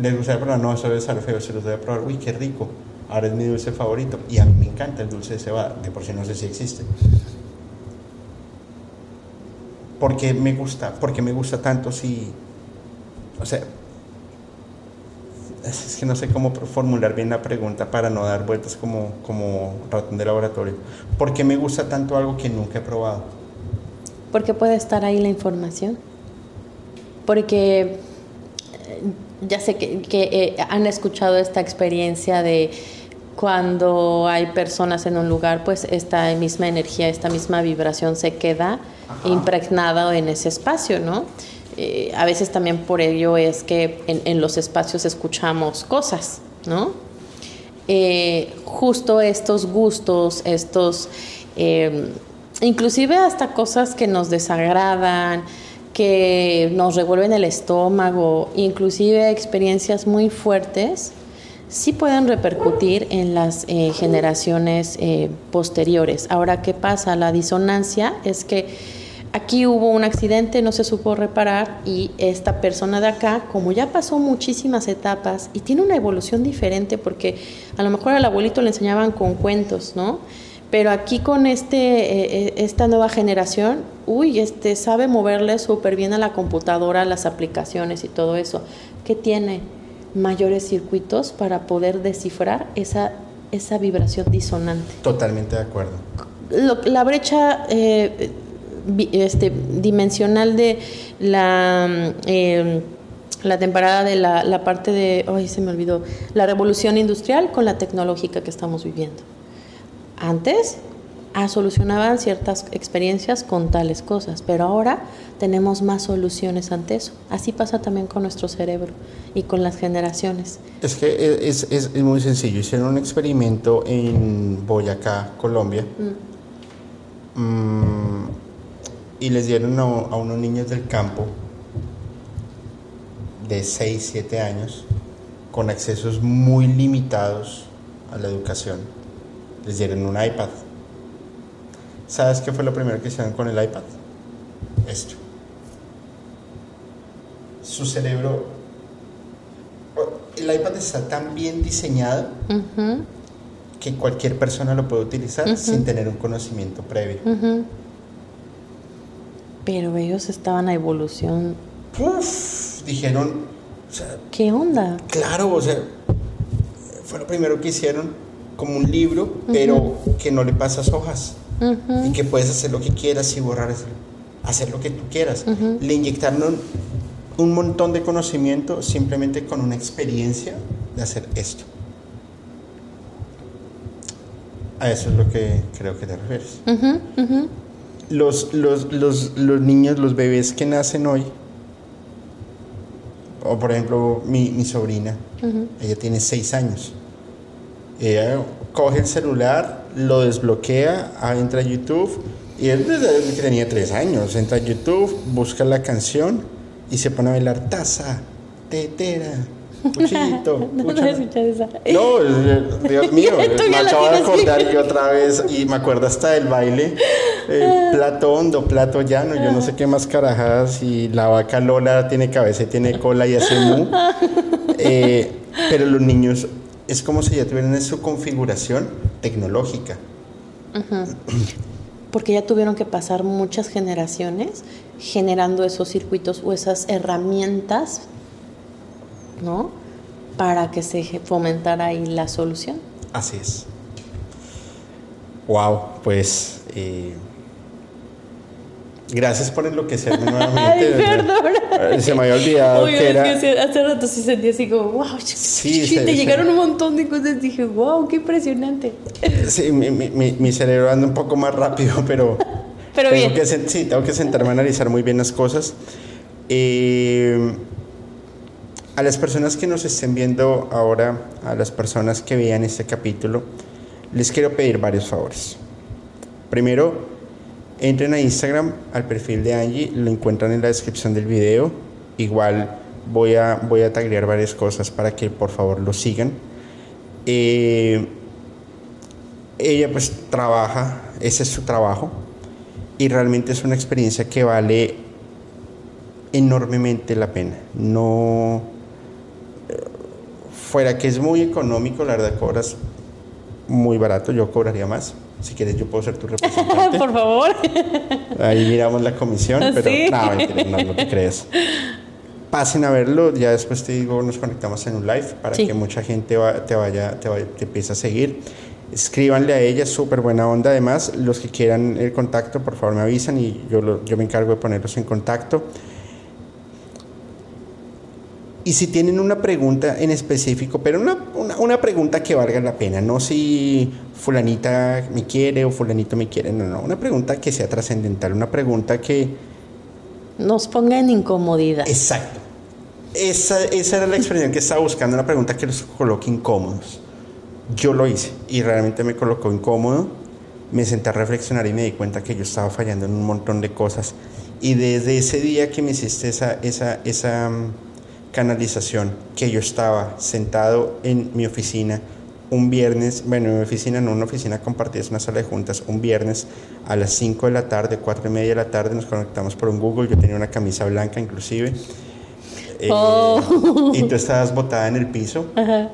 [SPEAKER 1] les gustaría probar, no, eso debe estar feo, se los a probar, uy, qué rico, ahora es mi dulce favorito y a mí me encanta el dulce de cebada, de por sí no sé si existe. ¿Por qué me gusta? ¿Por qué me gusta tanto si, o sea, es que no sé cómo formular bien la pregunta para no dar vueltas como, como ratón de laboratorio. ¿Por qué me gusta tanto algo que nunca he probado?
[SPEAKER 2] Porque puede estar ahí la información. Porque eh, ya sé que, que, eh, han escuchado esta experiencia de cuando hay personas en un lugar, pues esta misma energía, esta misma vibración se queda impregnada en ese espacio, ¿no? Eh, a veces también por ello es que en, en los espacios escuchamos cosas, ¿no? eh, justo estos gustos, estos, eh, inclusive hasta cosas que nos desagradan, que nos revuelven el estómago, inclusive experiencias muy fuertes, sí pueden repercutir en las eh, generaciones eh, posteriores. Ahora, ¿qué pasa? La disonancia es que aquí hubo un accidente, no se supo reparar y esta persona de acá, como ya pasó muchísimas etapas y tiene una evolución diferente porque a lo mejor al abuelito le enseñaban con cuentos, ¿no? Pero aquí con este, eh, eh, esta nueva generación, uy, este sabe moverle súper bien a la computadora, las aplicaciones y todo eso. ¿Qué tiene? Mayores circuitos para poder descifrar esa, esa vibración disonante
[SPEAKER 1] Totalmente de acuerdo.
[SPEAKER 2] lo- la brecha eh, este, dimensional de la, mm, eh, la temporada de la, la parte de, ay, se me olvidó, la revolución industrial con la tecnológica que estamos viviendo. Antes ah, solucionaban ciertas experiencias con tales cosas, pero ahora tenemos más soluciones ante eso. Así pasa también con nuestro cerebro y con las generaciones.
[SPEAKER 1] Es que es, es- es muy sencillo. Hicieron un experimento en Boyacá, Colombia, Mm, y les dieron a, a unos niños del campo de 6, 7 años con accesos muy limitados a la educación. Les dieron un iPad. ¿Sabes qué fue lo primero que hicieron con el iPad? Esto. Su cerebro... El iPad está tan bien diseñado que cualquier persona lo puede utilizar sin tener un conocimiento previo.
[SPEAKER 2] Pero ellos estaban a evolución.
[SPEAKER 1] Uf, dijeron, o sea,
[SPEAKER 2] ¿Qué onda?
[SPEAKER 1] claro, o sea, fue lo primero que hicieron, como un libro, pero que no le pasas hojas y que puedes hacer lo que quieras y borrar, hacer lo que tú quieras. Le inyectaron un montón de conocimiento simplemente con una experiencia de hacer esto. A eso es lo que creo que te refieres. Los, los, los, los niños, los bebés que nacen hoy, o por ejemplo mi, mi sobrina, ella tiene seis años. Ella coge el celular, lo desbloquea, ah, entra a YouTube, y él desde que tenía tres años, entra a YouTube, busca la canción y se pone a bailar taza, tetera, cuchillito,
[SPEAKER 2] No, no
[SPEAKER 1] cuchara".
[SPEAKER 2] escuché esa.
[SPEAKER 1] No, Dios mío, me acabo de acordar que otra vez, y me acuerdo hasta del baile, eh, plato hondo, plato llano, yo no sé qué más carajadas, y la vaca Lola tiene cabeza y tiene cola y hace mu. Eh, pero los niños es como si ya tuvieran su configuración tecnológica.
[SPEAKER 2] porque ya tuvieron que pasar muchas generaciones generando esos circuitos o esas herramientas, ¿no? Para que se fomentara ahí la solución.
[SPEAKER 1] Así es. Wow, pues eh, Gracias por enloquecerme nuevamente.
[SPEAKER 2] Ay.
[SPEAKER 1] Se me había olvidado
[SPEAKER 2] que era... hace rato sí sentí así como, wow, sí, te llegaron un montón de cosas. Dije, wow, qué impresionante.
[SPEAKER 1] Sí, mi, mi, mi cerebro anda un poco más rápido, pero...
[SPEAKER 2] pero bien.
[SPEAKER 1] Que, sí, tengo que sentarme a analizar muy bien las cosas. Eh, a las personas que nos estén viendo ahora, a las personas que vean este capítulo, les quiero pedir varios favores. Primero, Entren a Instagram, al perfil de Angie, lo encuentran en la descripción del video. Igual voy a, voy a varias cosas para que por favor lo sigan. Eh, ella pues trabaja, ese es su trabajo y realmente es una experiencia que vale enormemente la pena. No fuera que es muy económico, la verdad cobras muy barato, yo cobraría más si quieres, yo puedo ser tu representante.
[SPEAKER 2] Por favor.
[SPEAKER 1] Ahí miramos la comisión, pero no, no, te crees. Pasen a verlo, ya después te digo, nos conectamos en un live para que mucha gente te vaya, te, vaya, te empiece a seguir. Escríbanle a ella, súper buena onda. Además, los que quieran el contacto, por favor me avisan y yo, yo me encargo de ponerlos en contacto. Y si tienen una pregunta en específico, pero una, una, pregunta que valga la pena, no si fulanita me quiere o fulanito me quiere, no, no, una pregunta que sea trascendental, una pregunta que...
[SPEAKER 2] Nos ponga en incomodidad.
[SPEAKER 1] Exacto. Esa, esa era la expresión que estaba buscando, una pregunta que los coloque incómodos. Yo lo hice y realmente me colocó incómodo. Me senté a reflexionar y me di cuenta que yo estaba fallando en un montón de cosas. Y desde ese día que me hiciste esa, esa, esa canalización, que yo estaba sentado en mi oficina un viernes, bueno, en mi oficina, no una oficina compartida, es una sala de juntas, un viernes a las 5 de la tarde, 4 y media de la tarde, nos conectamos por un Google, yo tenía una camisa blanca inclusive. Eh, oh. Y tú estabas botada en el piso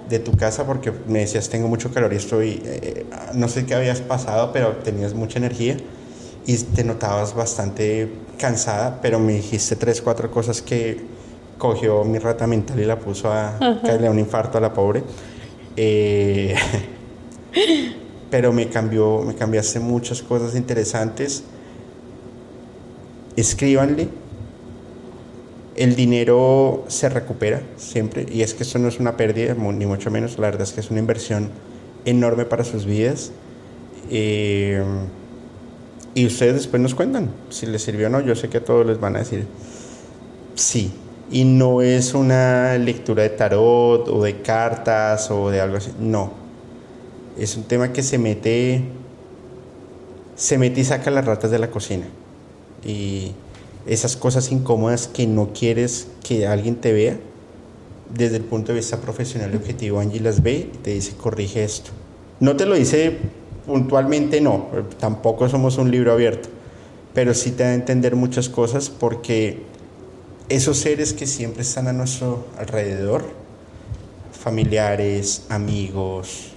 [SPEAKER 1] de tu casa porque me decías, tengo mucho calor y estoy, eh, no sé qué habías pasado, pero tenías mucha energía y te notabas bastante cansada, pero me dijiste tres, cuatro cosas que cogió mi rata mental y la puso a caerle un infarto a la pobre. Eh, pero me cambió, me cambiaste muchas cosas interesantes. Escríbanle. El dinero se recupera siempre y es que esto no es una pérdida, ni mucho menos. La verdad es que es una inversión enorme para sus vidas. Eh, y ustedes después nos cuentan si les sirvió o no. Yo sé que todos les van a decir sí, y no es una lectura de tarot o de cartas o de algo así, no. Es un tema que se mete, se mete y saca las ratas de la cocina. Y esas cosas incómodas que no quieres que alguien te vea, desde el punto de vista profesional y objetivo, Angie las ve y te dice, corrige esto. No te lo dice puntualmente, no, tampoco somos un libro abierto, pero sí te da a entender muchas cosas porque esos seres que siempre están a nuestro alrededor, familiares, amigos,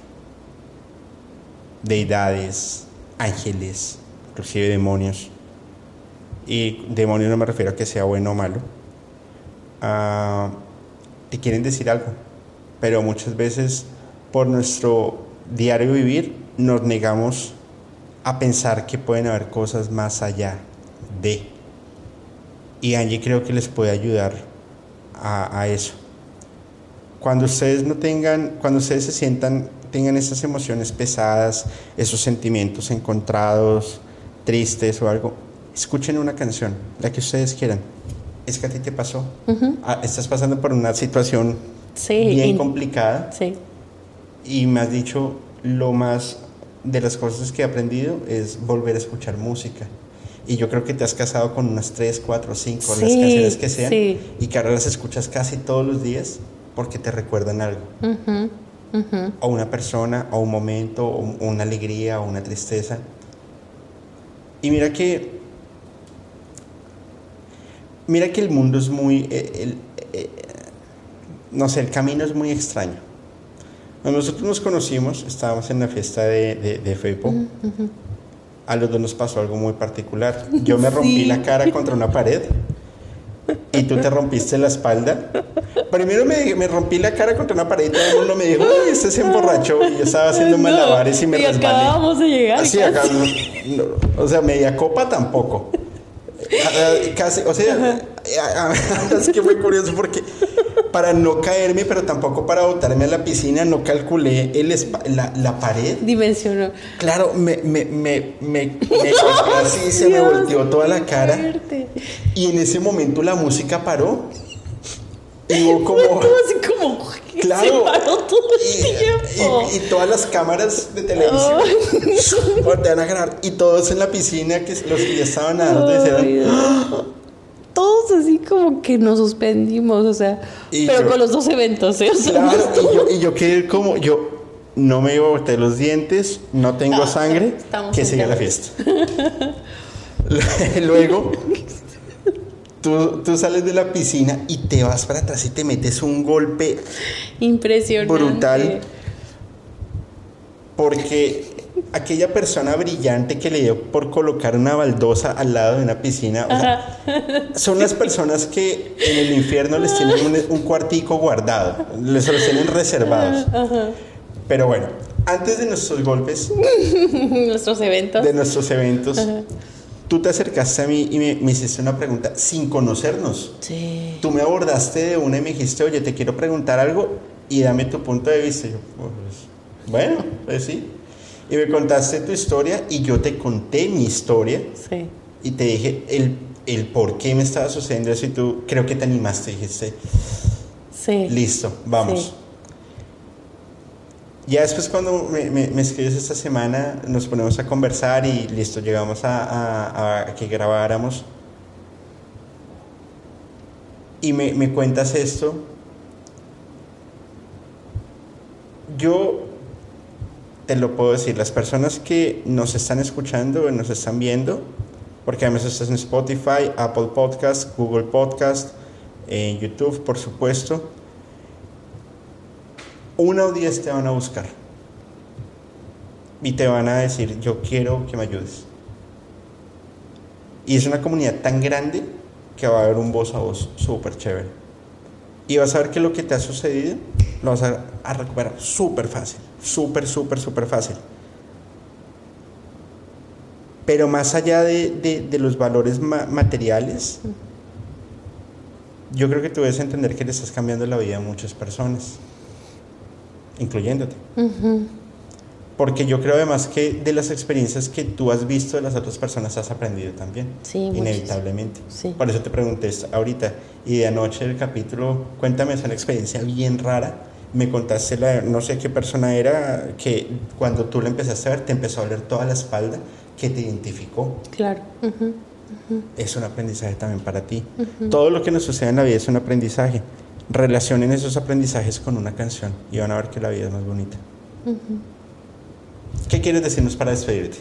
[SPEAKER 1] deidades, ángeles, inclusive demonios, y demonios no me refiero a que sea bueno o malo, ah, te quieren decir algo, pero muchas veces por nuestro diario vivir nos negamos a pensar que pueden haber cosas más allá de y Angie creo que les puede ayudar a, eso. Cuando ustedes no tengan, cuando ustedes se sientan, tengan esas emociones pesadas, esos sentimientos encontrados, tristes o algo, escuchen una canción, la que ustedes quieran. Es que a ti te pasó. Ah, estás pasando por una situación bien complicada.
[SPEAKER 2] Sí.
[SPEAKER 1] Y me has dicho lo más de las cosas que he aprendido es volver a escuchar música y yo creo que te has casado con unas 3, 4, 5, las canciones que sean, y que ahora las escuchas casi todos los días porque te recuerdan algo. O una persona, o un momento, o una alegría, o una tristeza. Y mira que, mira que el mundo es muy, eh, eh, no sé, el camino es muy extraño. Cuando nosotros nos conocimos, estábamos en la fiesta de, de, a los dos nos pasó algo muy particular. Yo me rompí la cara contra una pared y tú te rompiste la espalda. Primero me, me, rompí la cara contra una pared y todo el mundo me dijo, uy, este se emborrachó. Y yo estaba haciendo malabares y me
[SPEAKER 2] y
[SPEAKER 1] resbalé.
[SPEAKER 2] acabábamos de llegar.
[SPEAKER 1] Así,
[SPEAKER 2] casi.
[SPEAKER 1] acá, no, no, o sea, media copa tampoco. Casi, o sea, es que fue curioso porque para no caerme, pero tampoco para botarme a la piscina, no calculé el la, la, pared.
[SPEAKER 2] Dimensionó.
[SPEAKER 1] Claro, me, me, me, me, me así, se me volteó toda la cara.
[SPEAKER 2] Fuerte.
[SPEAKER 1] Y en ese momento la música paró. Y hubo como.
[SPEAKER 2] como.
[SPEAKER 1] Claro.
[SPEAKER 2] Se paró todo el
[SPEAKER 1] y,
[SPEAKER 2] tiempo.
[SPEAKER 1] Y, y, todas las cámaras de televisión oh. voltean a grabar. Y todos en la piscina, que los que ya estaban nadando, decían.
[SPEAKER 2] Todos así como que nos suspendimos, o sea,
[SPEAKER 1] Y
[SPEAKER 2] pero
[SPEAKER 1] yo-
[SPEAKER 2] con los dos eventos, ¿eh? O sea,
[SPEAKER 1] Claro, y yo, y yo quedé como. Yo no me boté los dientes, no tengo
[SPEAKER 2] Ah,
[SPEAKER 1] sangre, que siga la fiesta. Luego. Tú, tú sales de la piscina y te vas para atrás y te metes un golpe
[SPEAKER 2] impresionante.
[SPEAKER 1] brutal porque aquella persona brillante que le dio por colocar una baldosa al lado de una piscina, o sea, son las personas que en el infierno les tienen un, un cuartico guardado, les los tienen reservados. Pero bueno, antes de nuestros golpes,
[SPEAKER 2] Nuestros eventos.
[SPEAKER 1] de nuestros eventos, tú te acercaste a mí y me, me hiciste una pregunta sin conocernos.
[SPEAKER 2] Sí.
[SPEAKER 1] Tú me abordaste de una y me dijiste, oye, te quiero preguntar algo y dame tu punto de vista. Y yo, pues, bueno, pues sí. Y me contaste tu historia y yo te conté mi historia
[SPEAKER 2] Sí.
[SPEAKER 1] y te dije el, el por qué me estaba sucediendo eso y tú creo que te animaste. Dijiste,
[SPEAKER 2] Sí.
[SPEAKER 1] listo, vamos.
[SPEAKER 2] Sí.
[SPEAKER 1] Ya después cuando me, me- me escribes esta semana nos ponemos a conversar y listo, llegamos a, a- a que grabáramos. Y me, me cuentas esto. Yo te lo puedo decir, las personas que nos están escuchando, nos están viendo, porque además estás en Spotify, Apple Podcast, Google Podcast, en YouTube, por supuesto una o diez te van a buscar y te van a decir, yo quiero que me ayudes. Y es una comunidad tan grande que va a haber un voz a voz súper chévere. Y vas a ver que lo que te ha sucedido lo vas a, recuperar súper fácil, súper, súper, súper fácil. Pero más allá de, de- los valores ma- materiales, yo creo que tú debes entender que le estás cambiando la vida a muchas personas, incluyéndote.
[SPEAKER 2] Ujú.
[SPEAKER 1] Porque yo creo además que de las experiencias que tú has visto de las otras personas has aprendido también,
[SPEAKER 2] Sí,
[SPEAKER 1] inevitablemente.
[SPEAKER 2] Sí.
[SPEAKER 1] Por eso te pregunté ahorita. Y de anoche el capítulo, cuéntame, es una experiencia bien rara. Me contaste, la, no sé qué persona era, que cuando tú la empezaste a ver te empezó a oler toda la espalda, que te identificó.
[SPEAKER 2] Claro. Ujú.
[SPEAKER 1] Es un aprendizaje también para ti. Todo lo que nos sucede en la vida es un aprendizaje. Relacionen esos aprendizajes con una canción y van a ver que la vida es más bonita. ¿Qué quieres decirnos para despedirte?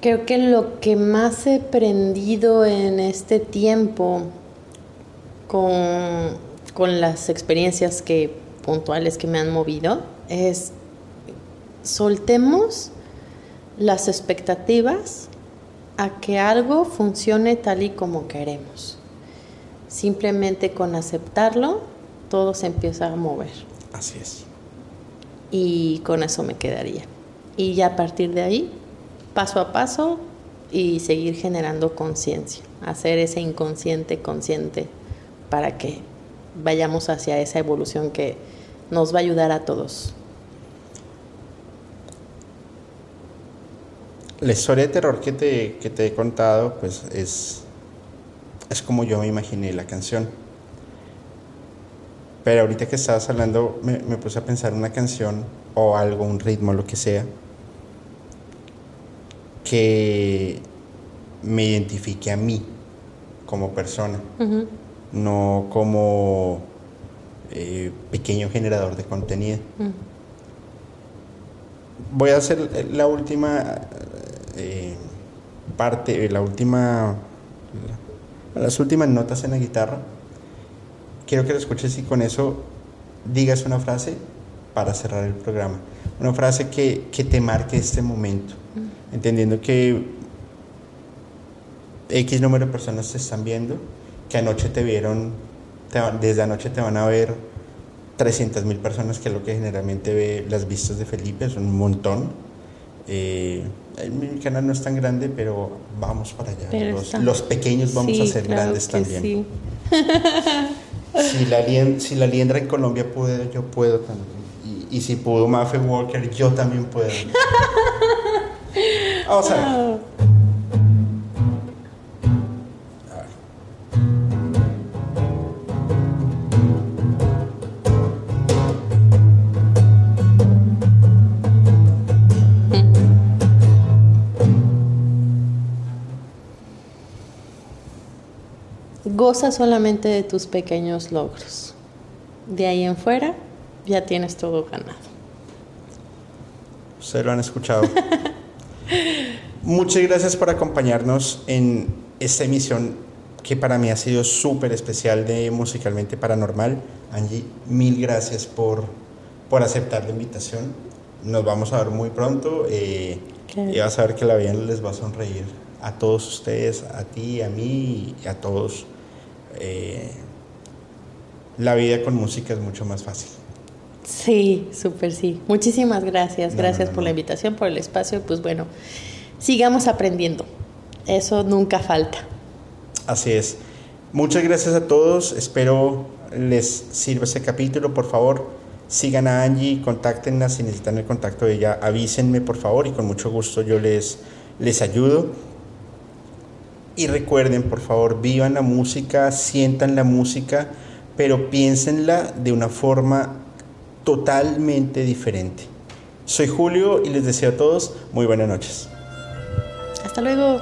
[SPEAKER 2] Creo que lo que más he aprendido en este tiempo con, con las experiencias que, puntuales que me han movido es soltemos las expectativas a que algo funcione tal y como queremos. Simplemente con aceptarlo, todo se empieza a mover.
[SPEAKER 1] Así es.
[SPEAKER 2] Y con eso me quedaría. Y ya a partir de ahí, paso a paso y seguir generando conciencia, hacer ese inconsciente consciente para que vayamos hacia esa evolución que nos va a ayudar a todos.
[SPEAKER 1] La historia de terror que te, que te he contado, pues es, es como yo me imaginé la canción. Pero ahorita que estabas hablando, me, me puse a pensar una canción o algo, un ritmo, lo que sea, que me identifique a mí como persona, no como eh, pequeño generador de contenido. Voy a hacer la última eh, parte, la última, la- las últimas notas en la guitarra. Quiero que lo escuches y con eso digas una frase para cerrar el programa. una frase que, que te marque este momento, entendiendo que X número de personas te están viendo, que anoche te vieron, te desde anoche te van a ver 300 mil personas, que es lo que generalmente ve las vistas de Felipe, son un montón. Eh, mi canal no es tan grande, pero vamos para allá.
[SPEAKER 2] Pero
[SPEAKER 1] Los, los pequeños vamos
[SPEAKER 2] Sí,
[SPEAKER 1] a ser
[SPEAKER 2] claro
[SPEAKER 1] grandes también.
[SPEAKER 2] sí.
[SPEAKER 1] Si la, si la liendra en Colombia puede, yo puedo también. Y, y si pudo Maffe Walker, yo también puedo. Vamos a ver.
[SPEAKER 2] Goza solamente de tus pequeños logros. De ahí en fuera ya tienes todo ganado.
[SPEAKER 1] Ustedes lo han escuchado. Muchas gracias por acompañarnos en esta emisión que para mí ha sido súper especial de Musicalmente Paranormal. Angie, mil gracias por, por aceptar la invitación. Nos vamos a ver muy pronto eh, y vas a ver que la vida les va a sonreír a todos ustedes, a ti, a mí y a todos. Eh, la vida con música es mucho más fácil.
[SPEAKER 2] Sí, súper sí. Muchísimas gracias.
[SPEAKER 1] No,
[SPEAKER 2] Gracias
[SPEAKER 1] no, no,
[SPEAKER 2] por la invitación, por el espacio. Pues bueno, sigamos aprendiendo. Eso nunca falta.
[SPEAKER 1] Así es. Muchas gracias a todos. Espero les sirva este capítulo. Por favor, sigan a Angie, contáctenla si necesitan el contacto de ella. Avísenme, por favor, y con mucho gusto yo les, les ayudo. Y recuerden, por favor, vivan la música, sientan la música, pero piénsenla de una forma totalmente diferente. Soy Julio y les deseo a todos muy buenas noches.
[SPEAKER 2] Hasta luego.